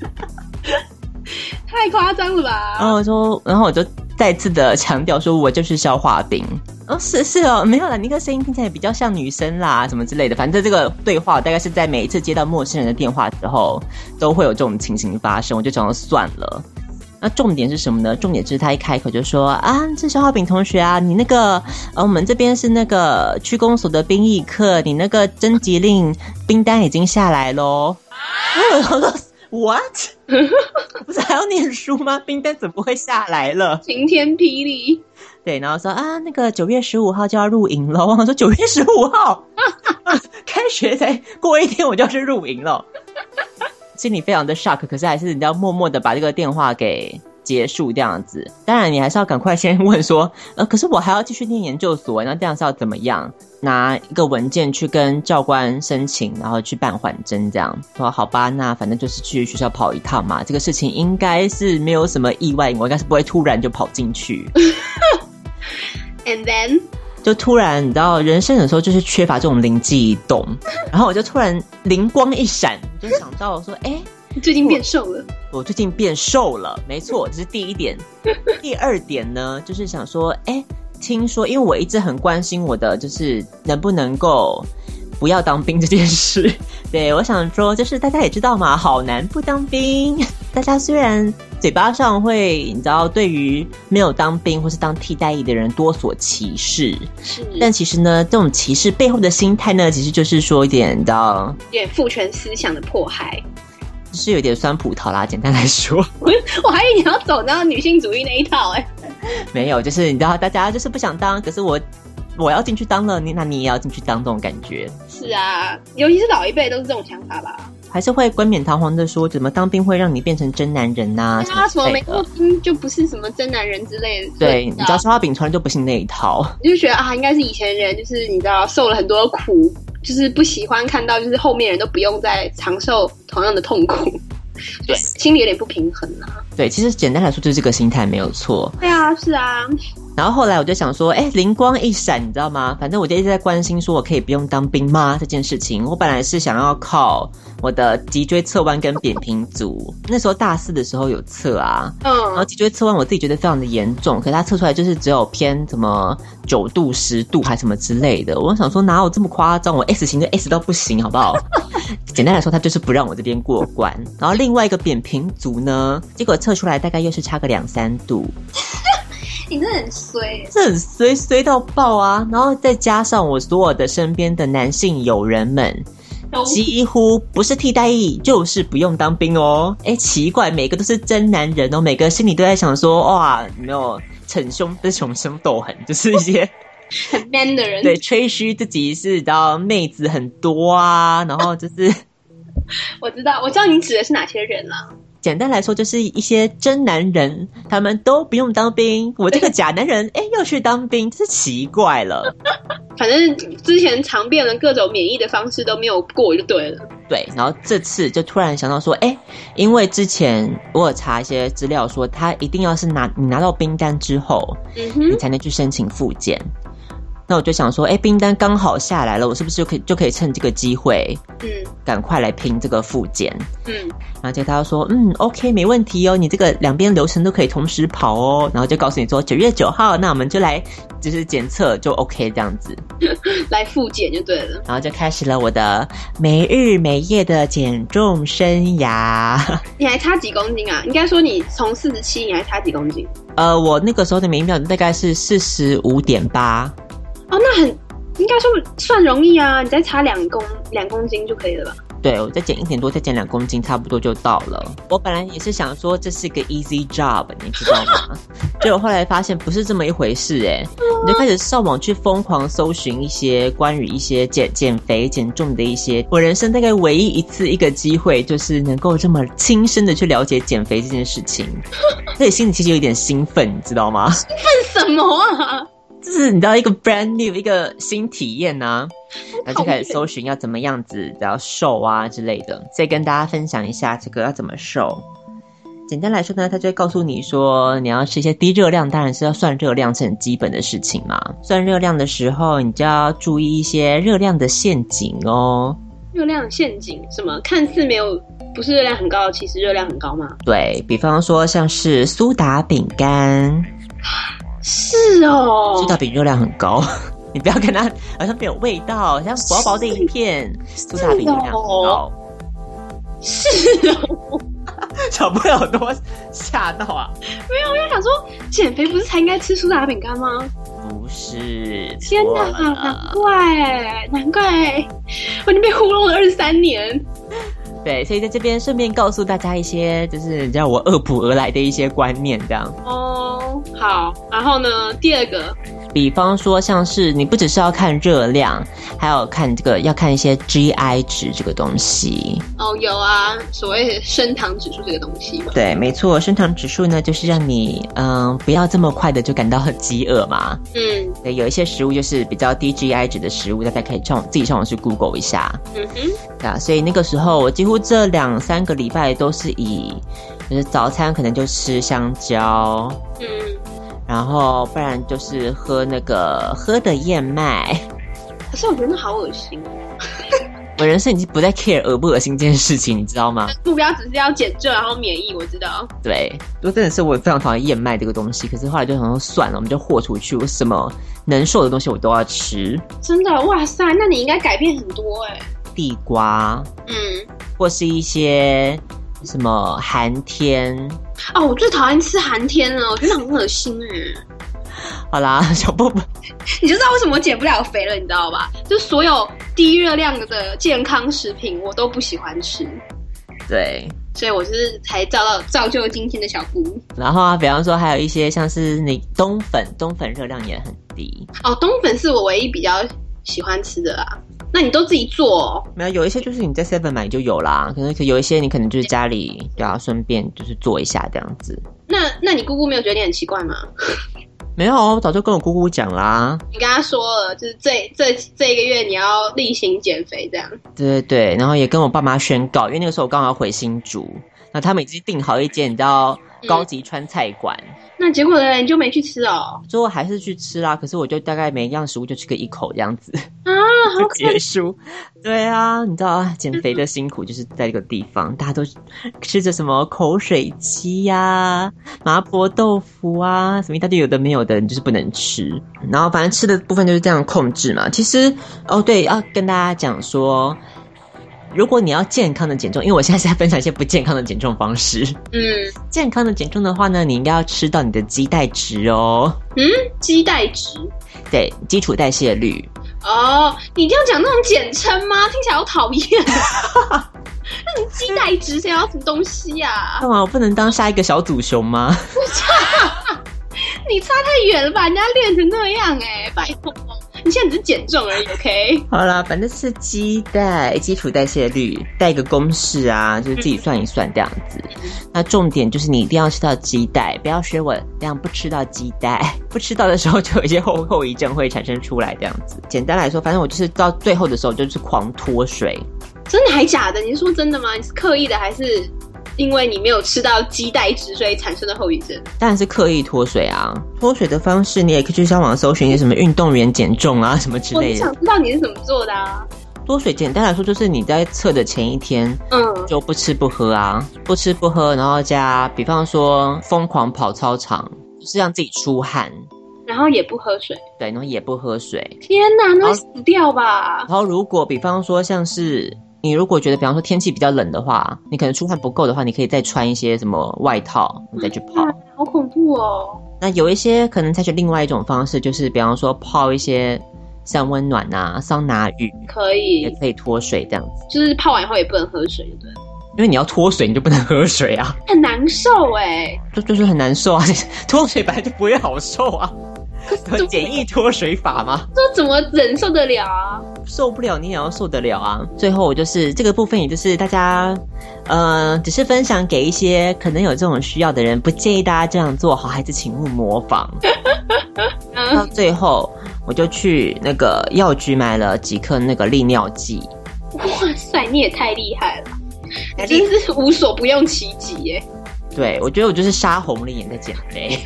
太夸张了吧？然后我说，然后我就再次的强调说，我就是消化饼。哦，是是哦，没有了，那个声音听起来比较像女生啦，什么之类的。反正这个对话大概是在每一次接到陌生人的电话之后，都会有这种情形发生。我就想说算了。那重点是什么呢？重点就是他一开口就说啊，这消化饼同学啊，你那个呃，我们这边是那个区公所的兵役课，你那个征集令兵单已经下来喽。我 说 what？不是还要念书吗？冰单怎么会下来了？晴天霹雳。对，然后说啊，那个九月十五号就要入营了。我说九月十五号，开学才过一天，我就要去入营了，心里非常的 shock。可是还是你要默默的把这个电话给结束这样子。当然，你还是要赶快先问说，呃，可是我还要继续念研究所，那这样是要怎么样？拿一个文件去跟教官申请，然后去办缓征，这样说好吧？那反正就是去学校跑一趟嘛。这个事情应该是没有什么意外，我应该是不会突然就跑进去。And then，就突然你知道，人生有时候就是缺乏这种灵机一动，然后我就突然灵光一闪，就想到说，哎，你 最近变瘦了。我最近变瘦了，没错，这是第一点。第二点呢，就是想说，哎。听说，因为我一直很关心我的，就是能不能够不要当兵这件事。对我想说，就是大家也知道嘛，好男不当兵。大家虽然嘴巴上会，你知道，对于没有当兵或是当替代役的人多所歧视。是但其实呢，这种歧视背后的心态呢，其实就是说一点，你知道，有点父权思想的迫害。就是有点酸葡萄啦。简单来说，我还以为你要走到女性主义那一套哎、没有，就是你知道，大家就是不想当，可是我我要进去当了，你那你也要进去当，这种感觉。是啊，尤其是老一辈都是这种想法吧？还是会冠冕堂皇的说，怎么当兵会让你变成真男人呐、对啊，什么没过兵就不是什么真男人之类的。对，你知道啊消化饼从来就不信那一套。你就觉得啊，应该是以前人，就是你知道受了很多苦，就是不喜欢看到就是后面人都不用再承受同样的痛苦，对心里有点不平衡啊。对，其实简单来说就是这个心态没有错。对啊，是啊，然后后来我就想说，哎，灵光一闪，你知道吗？反正我就一直在关心说，我可以不用当兵吗？这件事情，我本来是想要靠我的脊椎侧弯跟扁平足，那时候大四的时候有测啊，嗯然后嗯，脊椎侧弯我自己觉得非常的严重，可是它测出来就是只有偏什么九度、十度还什么之类的。我想说哪有这么夸张？我 S 型就 S 到不行，好不好？简单来说，它就是不让我这边过关。然后另外一个扁平足呢，结果测出来大概又是差个两三度，你真的很衰耶。这很衰衰到爆啊！然后再加上我所有的身边的男性友人们，都几乎不是替代役，就是不用当兵哦。哎，奇怪，每个都是真男人哦，每个心里都在想说，哇，有没有逞凶不是雄心斗狠，就是一些很 man 的人，对吹嘘自己是你知道妹子很多啊，然后就是我知道，我知道你指的是哪些人啦。简单来说，就是一些真男人，他们都不用当兵，我这个假男人，哎，要去当兵，真是奇怪了。反正之前尝遍了各种免疫的方式都没有过就对了。对，然后这次就突然想到说，哎，因为之前我有查一些资料说，他一定要是拿你拿到兵单之后，嗯你，才能去申请复健。那我就想说，哎，兵单刚好下来了，我是不是就可以就可以趁这个机会，嗯赶快来拼这个复检？嗯，然后结果他就说，嗯，OK，没问题哦，你这个两边流程都可以同时跑哦。然后就告诉你说，九月九号，那我们就来就是检测就 OK 这样子。来复检就对了。然后就开始了我的没日没夜的减重生涯。你还差几公斤啊？应该说你从四十七，你还差几公斤？呃，我那个时候的每秒大概是四十五点八，哦，那很应该说算容易啊，你再差两公两公斤就可以了吧？对我再减一点多，再减两公斤，差不多就到了。我本来也是想说这是个 easy job，你知道吗？结果后来发现不是这么一回事、哎，你就开始上网去疯狂搜寻一些关于一些减减肥、减重的一些。我人生大概唯一一次一个机会，就是能够这么亲身的去了解减肥这件事情，所以心里其实有一点兴奋，你知道吗？兴奋什么啊？就是你知道一个 brand new 一个新体验呐、然后就开始搜寻要怎么样子，然后瘦啊之类的，再跟大家分享一下这个要怎么瘦。简单来说呢，他就会告诉你说，你要吃一些低热量，当然是要算热量是很基本的事情嘛。算热量的时候，你就要注意一些热量的陷阱哦。热量陷阱什么？看似没有不是热量很高，其实热量很高吗？对比方说，像是苏打饼干，是哦苏打饼热量很高，你不要看它好像没有味道，像薄薄的一片苏打饼热量很高。是哦，小朋友多吓到啊！没有，我就想说，减肥不是才应该吃苏打饼干吗？不是，天哪，难怪，难怪，我已经被糊弄了二十三年。对，所以在这边顺便告诉大家一些，就是你知道我恶补而来的一些观念，这样。哦，好，然后呢，第二个，比方说，像是你不只是要看热量，还有看这个要看一些 GI 值这个东西。哦，有啊，所谓升糖指数这个东西嘛。对，没错，升糖指数呢，就是让你嗯不要这么快的就感到很饥饿嘛。嗯对，有一些食物就是比较低 GI 值的食物，大家可以上自己上网去 Google 一下。嗯哼，对啊，所以那个时候我几乎这两三个礼拜都是以，就是早餐可能就吃香蕉，嗯，然后不然就是喝那个喝的燕麦。可是我觉得那好恶心。我人生已经不再 care 恶不恶心这件事情，你知道吗？目标只是要减重，然后免疫，我知道。对，就真的是我非常讨厌燕麦这个东西，可是后来就想说算了，我们就豁出去，我什么能瘦的东西我都要吃，真的，哇塞，那你应该改变很多哎。地瓜嗯，或是一些什么寒天哦，我最讨厌吃寒天了，我觉得很恶心哎。好啦，小布布，你就知道为什么我减不了肥了，你知道吧？就所有低热量的健康食品，我都不喜欢吃，对。所以我就是才造到造就今天的小姑。然后啊，比方说还有一些像是你冬粉，冬粉热量也很低。哦，冬粉是我唯一比较喜欢吃的啦。那你都自己做、哦？没有，有一些就是你在 Seven 买就有啦，可能可有一些你可能就是家里对啊，顺便就是做一下这样子。那那你姑姑没有觉得你很奇怪吗？没有，我早就跟我姑姑讲啦。你跟她说了，就是这这这一个月你要例行减肥这样。对对对，然后也跟我爸妈宣告，因为那个时候我刚好要回新竹，那他们已经订好一间你知道高级川菜馆，那结果呢？你就没去吃哦？最后还是去吃啦。可是我就大概每一样食物就吃个一口这样子。啊，好结束。对啊，你知道减肥的辛苦就是在这个地方，大家都吃着什么口水鸡呀、麻婆豆腐啊，什么一大堆有的没有的，你就是不能吃。然后反正吃的部分就是这样控制嘛。其实哦，对，要跟大家讲说。如果你要健康的减重，因为我现在是在分享一些不健康的减重方式。嗯健康的减重的话呢，你应该要吃到你的基代值哦，嗯，基代值对，基础代谢率。哦，你一定要讲那种简称吗？听起来好讨厌。那种基代值想要什么东西呀、干嘛？我不能当下一个小祖熊吗？你差太远了吧？人家练成那样哎、拜托，你现在只是减重而已，OK？好啦，反正是基代基础代谢率带一个公式啊，就是自己算一算这样子。那重点就是你一定要吃到基带，不要学我这样不吃到基带，不吃到的时候就有一些后后遗症会产生出来这样子。简单来说，反正我就是到最后的时候就是狂脱水，真的还假的？你是说真的吗？你是刻意的还是因为你没有吃到鸡带值，所以产生的后遗症？当然是刻意脱水啊。脱水的方式你也可以去上网搜寻一些什么运动员减重啊什么之我类的。我想知道你是怎么做的啊？脱水简单来说就是你在测的前一天嗯，就不吃不喝啊，不吃不喝，然后加比方说疯狂跑操场，就是让自己出汗，然后也不喝水。对，然后也不喝水。天哪，那会死掉吧然？后如果比方说像是你如果觉得比方说天气比较冷的话，你可能出汗不够的话，你可以再穿一些什么外套，你再去泡。好恐怖哦！那有一些可能采取另外一种方式，就是比方说泡一些像温暖啊、桑拿浴，可以，也可以脱水这样子。就是泡完以后也不能喝水，对？因为你要脱水，你就不能喝水啊，很难受哎。就就是很难受啊。脱水本来就不会好受啊，有 简易脱水法吗？这怎么忍受得了啊？受不了你也要受得了啊。最后我就是这个部分，也就是大家，呃，只是分享给一些可能有这种需要的人，不建议大家这样做，好孩子请勿模仿。到嗯，最后，我就去那个药局买了几颗那个利尿剂。哇塞，你也太厉害了，真是无所不用其极耶。对，我觉得我就是杀红了眼在减肥。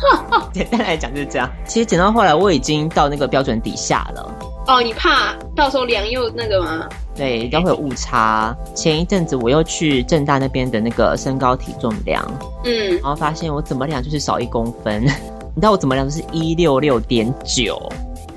简单来讲就是这样。其实减到后来，我已经到那个标准底下了。哦，你怕到时候量又那个吗？对，要会有误差。前一阵子我又去正大那边的那个身高体重量，嗯，然后发现我怎么量就是少一公分。你知道我怎么量就是一六六点九，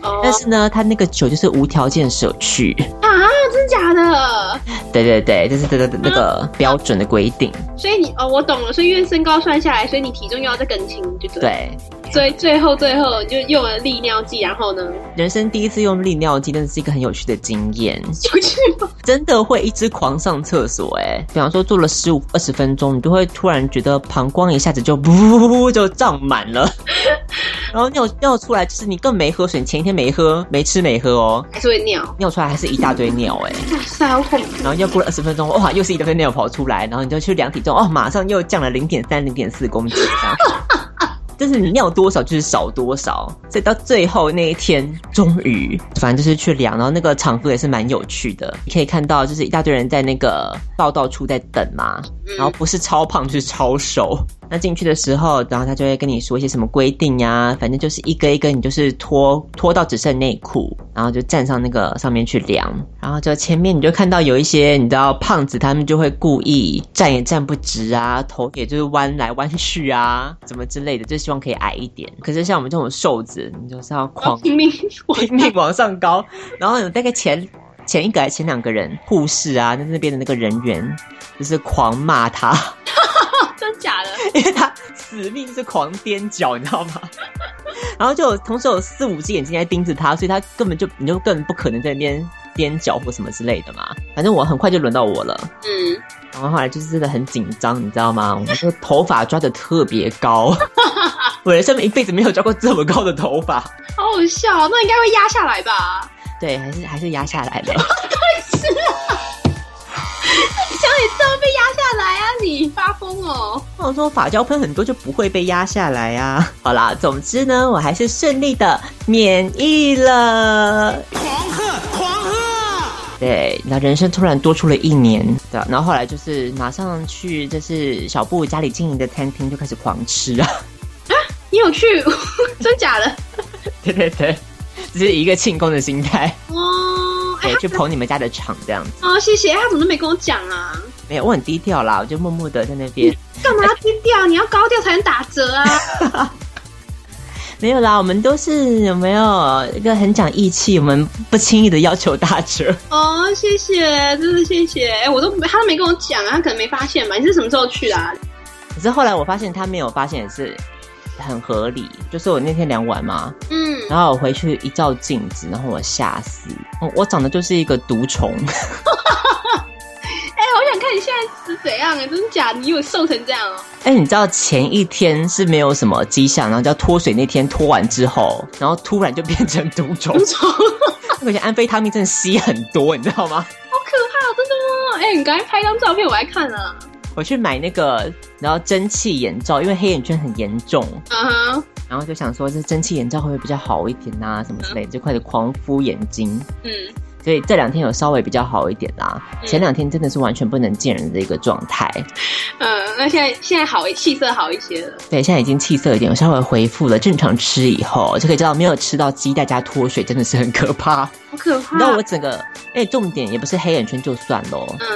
哦，但是呢，他那个酒就是无条件舍去。啊，真假的？对对对，这是这个那个标准的规定。所以你哦，我懂了。所以因为身高算下来，所以你体重又要再更轻，就对。。对，所以最后最后就用了利尿剂，然后呢，人生第一次用利尿剂，真的是一个很有趣的经验。就去吗。真的会一直狂上厕所哎、比方说做了十五二十分钟，你就会突然觉得膀胱一下子就噗就胀满了，然后尿尿出来就是你更没喝水，你前一天没喝没吃没喝哦，还是会尿。尿出来还是一大堆尿哎、哇塞，好恐怖！然后又过了二十分钟，哇，又是一大堆尿跑出来，然后你就去量体重，哦，马上又降了零点三、零点四公斤这样。就是你尿多少就是少多少，所以到最后那一天，终于反正就是去量，然后那个场合也是蛮有趣的，你可以看到就是一大堆人在那个报道处在等嘛，然后不是超胖就是超瘦。那进去的时候，然后他就会跟你说一些什么规定呀，反正就是一个一个，你就是脱脱到只剩内裤，然后就站上那个上面去量，然后就前面你就看到有一些你知道胖子，他们就会故意站也站不直啊，头也就是弯来弯去啊，怎么之类的，就希望可以矮一点。可是像我们这种瘦子，你就是要狂拼命往 拼命往上高，然后有大概前前一个还前两个人护士啊，那那边的那个人员就是狂骂他，真假的？因为他死命就是狂踮脚，你知道吗？然后就有同时有四五只眼睛在盯着他，所以他根本就你就更不可能在那边踮脚或什么之类的嘛。反正我很快就轮到我了，嗯，然后后来就是真的很紧张，你知道吗？我那个头发抓的特别高，我人生一辈子没有抓过这么高的头发。好好笑，那应该会压下来吧？对，还是还是压下来了。是啊，想也知道被压下来啊！你发疯哦！我说发胶喷很多就不会被压下来啊。好啦，总之呢，我还是顺利的免疫了。狂喝狂喝！对，那人生突然多出了一年，对、然后后来就是马上去，就是小布家里经营的餐厅就开始狂吃啊。你有去？真假的？对对对，只是一个庆功的心态，哦，哎、对，去捧你们家的场这样子。哦，谢谢。他怎么都没跟我讲啊？没有，我很低调啦，我就默默的在那边。干嘛要低调？你要高调才能打折啊！没有啦，我们都是有没有一个很讲义气，我们不轻易的要求打折。哦，谢谢，真的谢谢。哎、我都他都没跟我讲啊，他可能没发现吧？你是什么时候去的、啊？可是后来我发现他没有发现也是很合理，就是我那天量完嘛，嗯，然后我回去一照镜子，然后我吓死，我我长得就是一个毒虫，哎、我想看你现在是怎样啊？真的假的？你有瘦成这样哦？哎，你知道前一天是没有什么迹象，然后叫脱水那天脱完之后，然后突然就变成毒虫，而且 安非他命真的吸很多，你知道吗？好可怕、哦！真的吗？哎、你赶快拍张照片我来看啊！我去买那个，然后蒸汽眼罩，因为黑眼圈很严重，嗯哼，然后就想说这蒸汽眼罩会不会比较好一点呐、什么之类的，就开始狂敷眼睛。嗯，所以这两天有稍微比较好一点啦，前两天真的是完全不能见人的一个状态。嗯，那现在现在好，气色好一些了。对，现在已经气色有点稍微恢复了，正常吃以后就可以知道，没有吃到鸡蛋加脱水真的是很可怕。好可怕！你知道我整个，哎，重点也不是黑眼圈就算喽，嗯，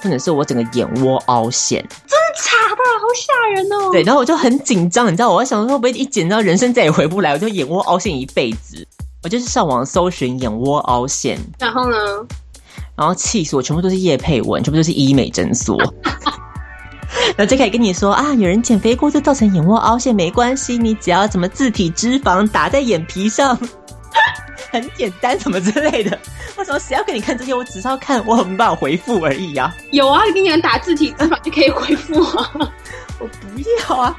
重点是我整个眼窝凹陷。真的假的，好吓人哦。对，然后我就很紧张，你知道，我在想说会不会一剪到人生再也回不来，我就眼窝凹陷一辈子。我就是上网搜寻眼窝凹陷，然后呢？然后气死我，全部都是叶佩文，全部都是医美诊所。然后就可以跟你说啊，有人减肥过就造成眼窝凹陷，没关系，你只要怎么自体脂肪打在眼皮上，很简单，什么之类的。为什么谁要给你看这些？我只是要看我很没有办法回复而已啊、有啊，跟你讲打字体就可以回复啊。我不要啊！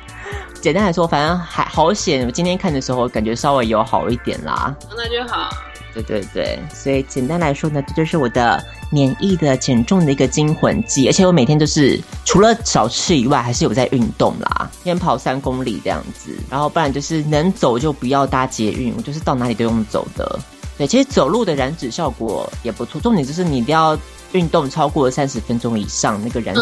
简单来说，反正还好险。我今天看的时候，感觉稍微有好一点啦。那就好。对对对，所以简单来说呢，这就是我的免疫的减重的一个惊魂记，而且我每天都是除了少吃以外，还是有在运动啦，一天跑三公里这样子，然后不然就是能走就不要搭捷运，我就是到哪里都用走的。对，其实走路的燃脂效果也不错，重点就是你一定要运动超过三十分钟以上，那个燃脂。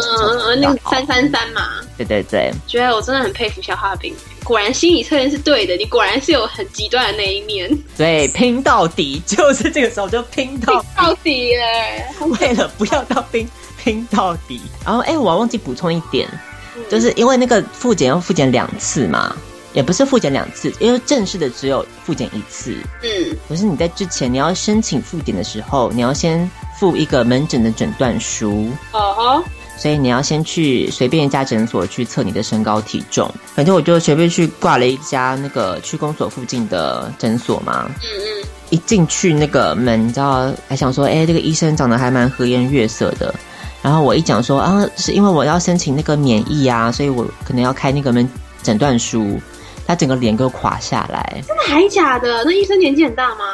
那个三三三嘛，对对对，觉得我真的很佩服消化饼，果然心理测验是对的，你果然是有很极端的那一面，对，拼到底，就是这个时候就拼到到底耶，为了不要到拼拼到底。然后，哎、我忘记补充一点，嗯。就是因为那个复检要复检两次嘛，也不是复检两次，因为正式的只有复检一次。嗯。可是你在之前你要申请复检的时候，你要先附一个门诊的诊断书。哦吼，所以你要先去随便一家诊所去测你的身高体重，反正我就随便去挂了一家那个区公所附近的诊所嘛，嗯嗯，一进去那个门，你知道，还想说，哎、这个医生长得还蛮和颜悦色的。然后我一讲说啊，是因为我要申请那个免疫啊，所以我可能要开那个门诊断书。他整个脸都垮下来。真的还假的？那医生年纪很大吗？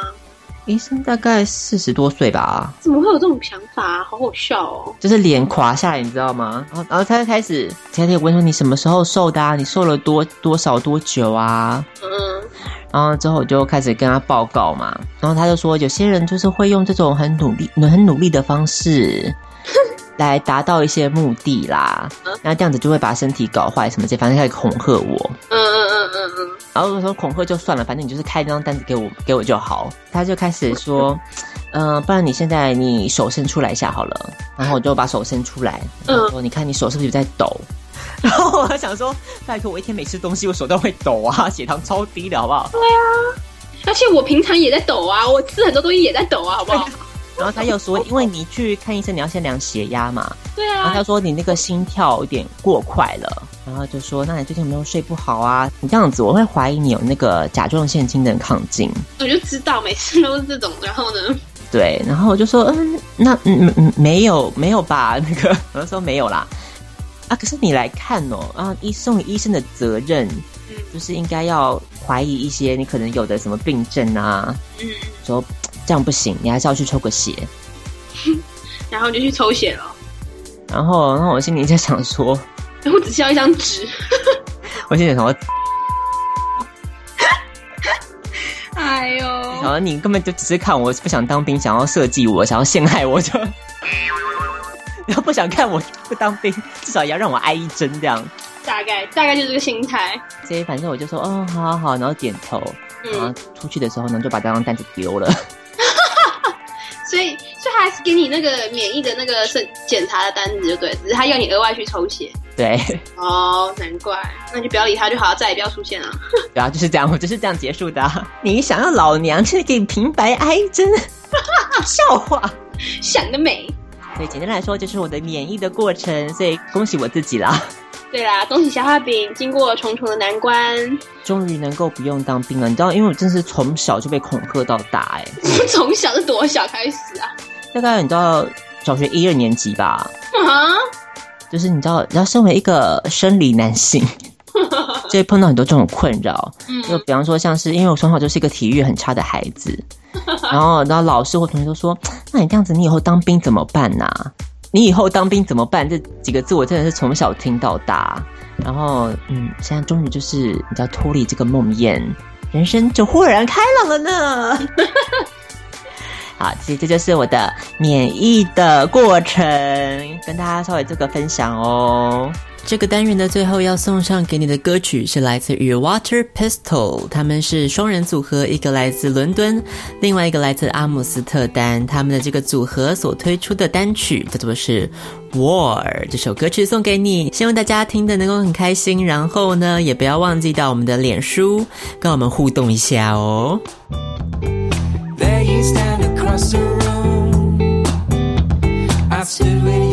医生大概四十多岁吧，怎么会有这种想法、啊好好笑哦！就是脸垮下来，你知道吗？然后，然后他就开始，他就问说你什么时候瘦的啊？你瘦了多多少多久啊？嗯，然后之后我就开始跟他报告嘛，然后他就说有些人就是会用这种很努力、很努力的方式 来达到一些目的啦，然后这样子就会把身体搞坏什么的，反正开始恐吓我。嗯嗯嗯嗯嗯，然后我说恐吓就算了，反正你就是开那张单子给我给我就好。他就开始说，嗯、不然你现在你手伸出来一下好了。然后我就把手伸出来，然后说你看你手是不是有在抖？然后我想说，拜托我一天没吃东西，我手都会抖啊，血糖超低的好不好？对啊而且我平常也在抖啊，我吃很多东西也在抖啊，好不好？然后他又说，因为你去看医生，你要先量血压嘛。对啊然后啊，他说你那个心跳有点过快了，然后就说，那你最近有没有睡不好啊？你这样子，我会怀疑你有那个甲状腺机能亢进。我就知道每次都是这种，然后呢，对，然后我就说，嗯，那嗯嗯没有没有吧？那个我就说没有啦。啊，可是你来看哦，啊，医送医生的责任嗯就是应该要怀疑一些你可能有的什么病症啊，嗯，说这样不行，你还是要去抽个血。然后就去抽血了。然后，然后我心里在想说，我只需要一张纸。我心里想说，哎呦，然后你根本就只是看我不想当兵，想要设计我，想要陷害我就，然后不想看我不当兵，至少也要让我挨一针这样。大概大概就是这个心态。所以反正我就说，哦，好好好，然后点头，然后嗯，出去的时候呢，就把这张单子丢了。所以所以他还是给你那个免疫的那个是检查的单子，就对，只是他要你额外去抽血。对，哦，难怪，那就不要理他就好，再也不要出现了。对啊，就是这样，我就是这样结束的啊、你想要老娘去给你平白挨针，笑话。想得美。对简单来说，就是我的免疫的过程，所以恭喜我自己啦，对啦，恭喜小画饼经过重重的难关，终于能够不用当兵了。你知道，因为我真是从小就被恐吓到大、哎，从小是多小开始啊？大概你知道小学一二年级吧，啊，就是你知道，你知道身为一个生理男性，就会碰到很多这种困扰。嗯就比方说，像是因为我从小就是一个体育很差的孩子，然后然后老师或同学都说，那你这样子，你以后当兵怎么办呐、你以后当兵怎么办？这几个字我真的是从小听到大。然后，嗯，现在终于就是你知道脱离这个梦魇，人生就豁然开朗了呢。好，其实这就是我的免疫的过程，跟大家稍微做个分享哦。这个单元的最后要送上给你的歌曲是来自于 Water Pistol，他们是双人组合，一个来自伦敦，另外一个来自阿姆斯特丹。他们的这个组合所推出的单曲叫做是 War，这首歌曲送给你，希望大家听的能够很开心。然后呢，也不要忘记到我们的脸书跟我们互动一下哦。There you stand across the room. I've stood with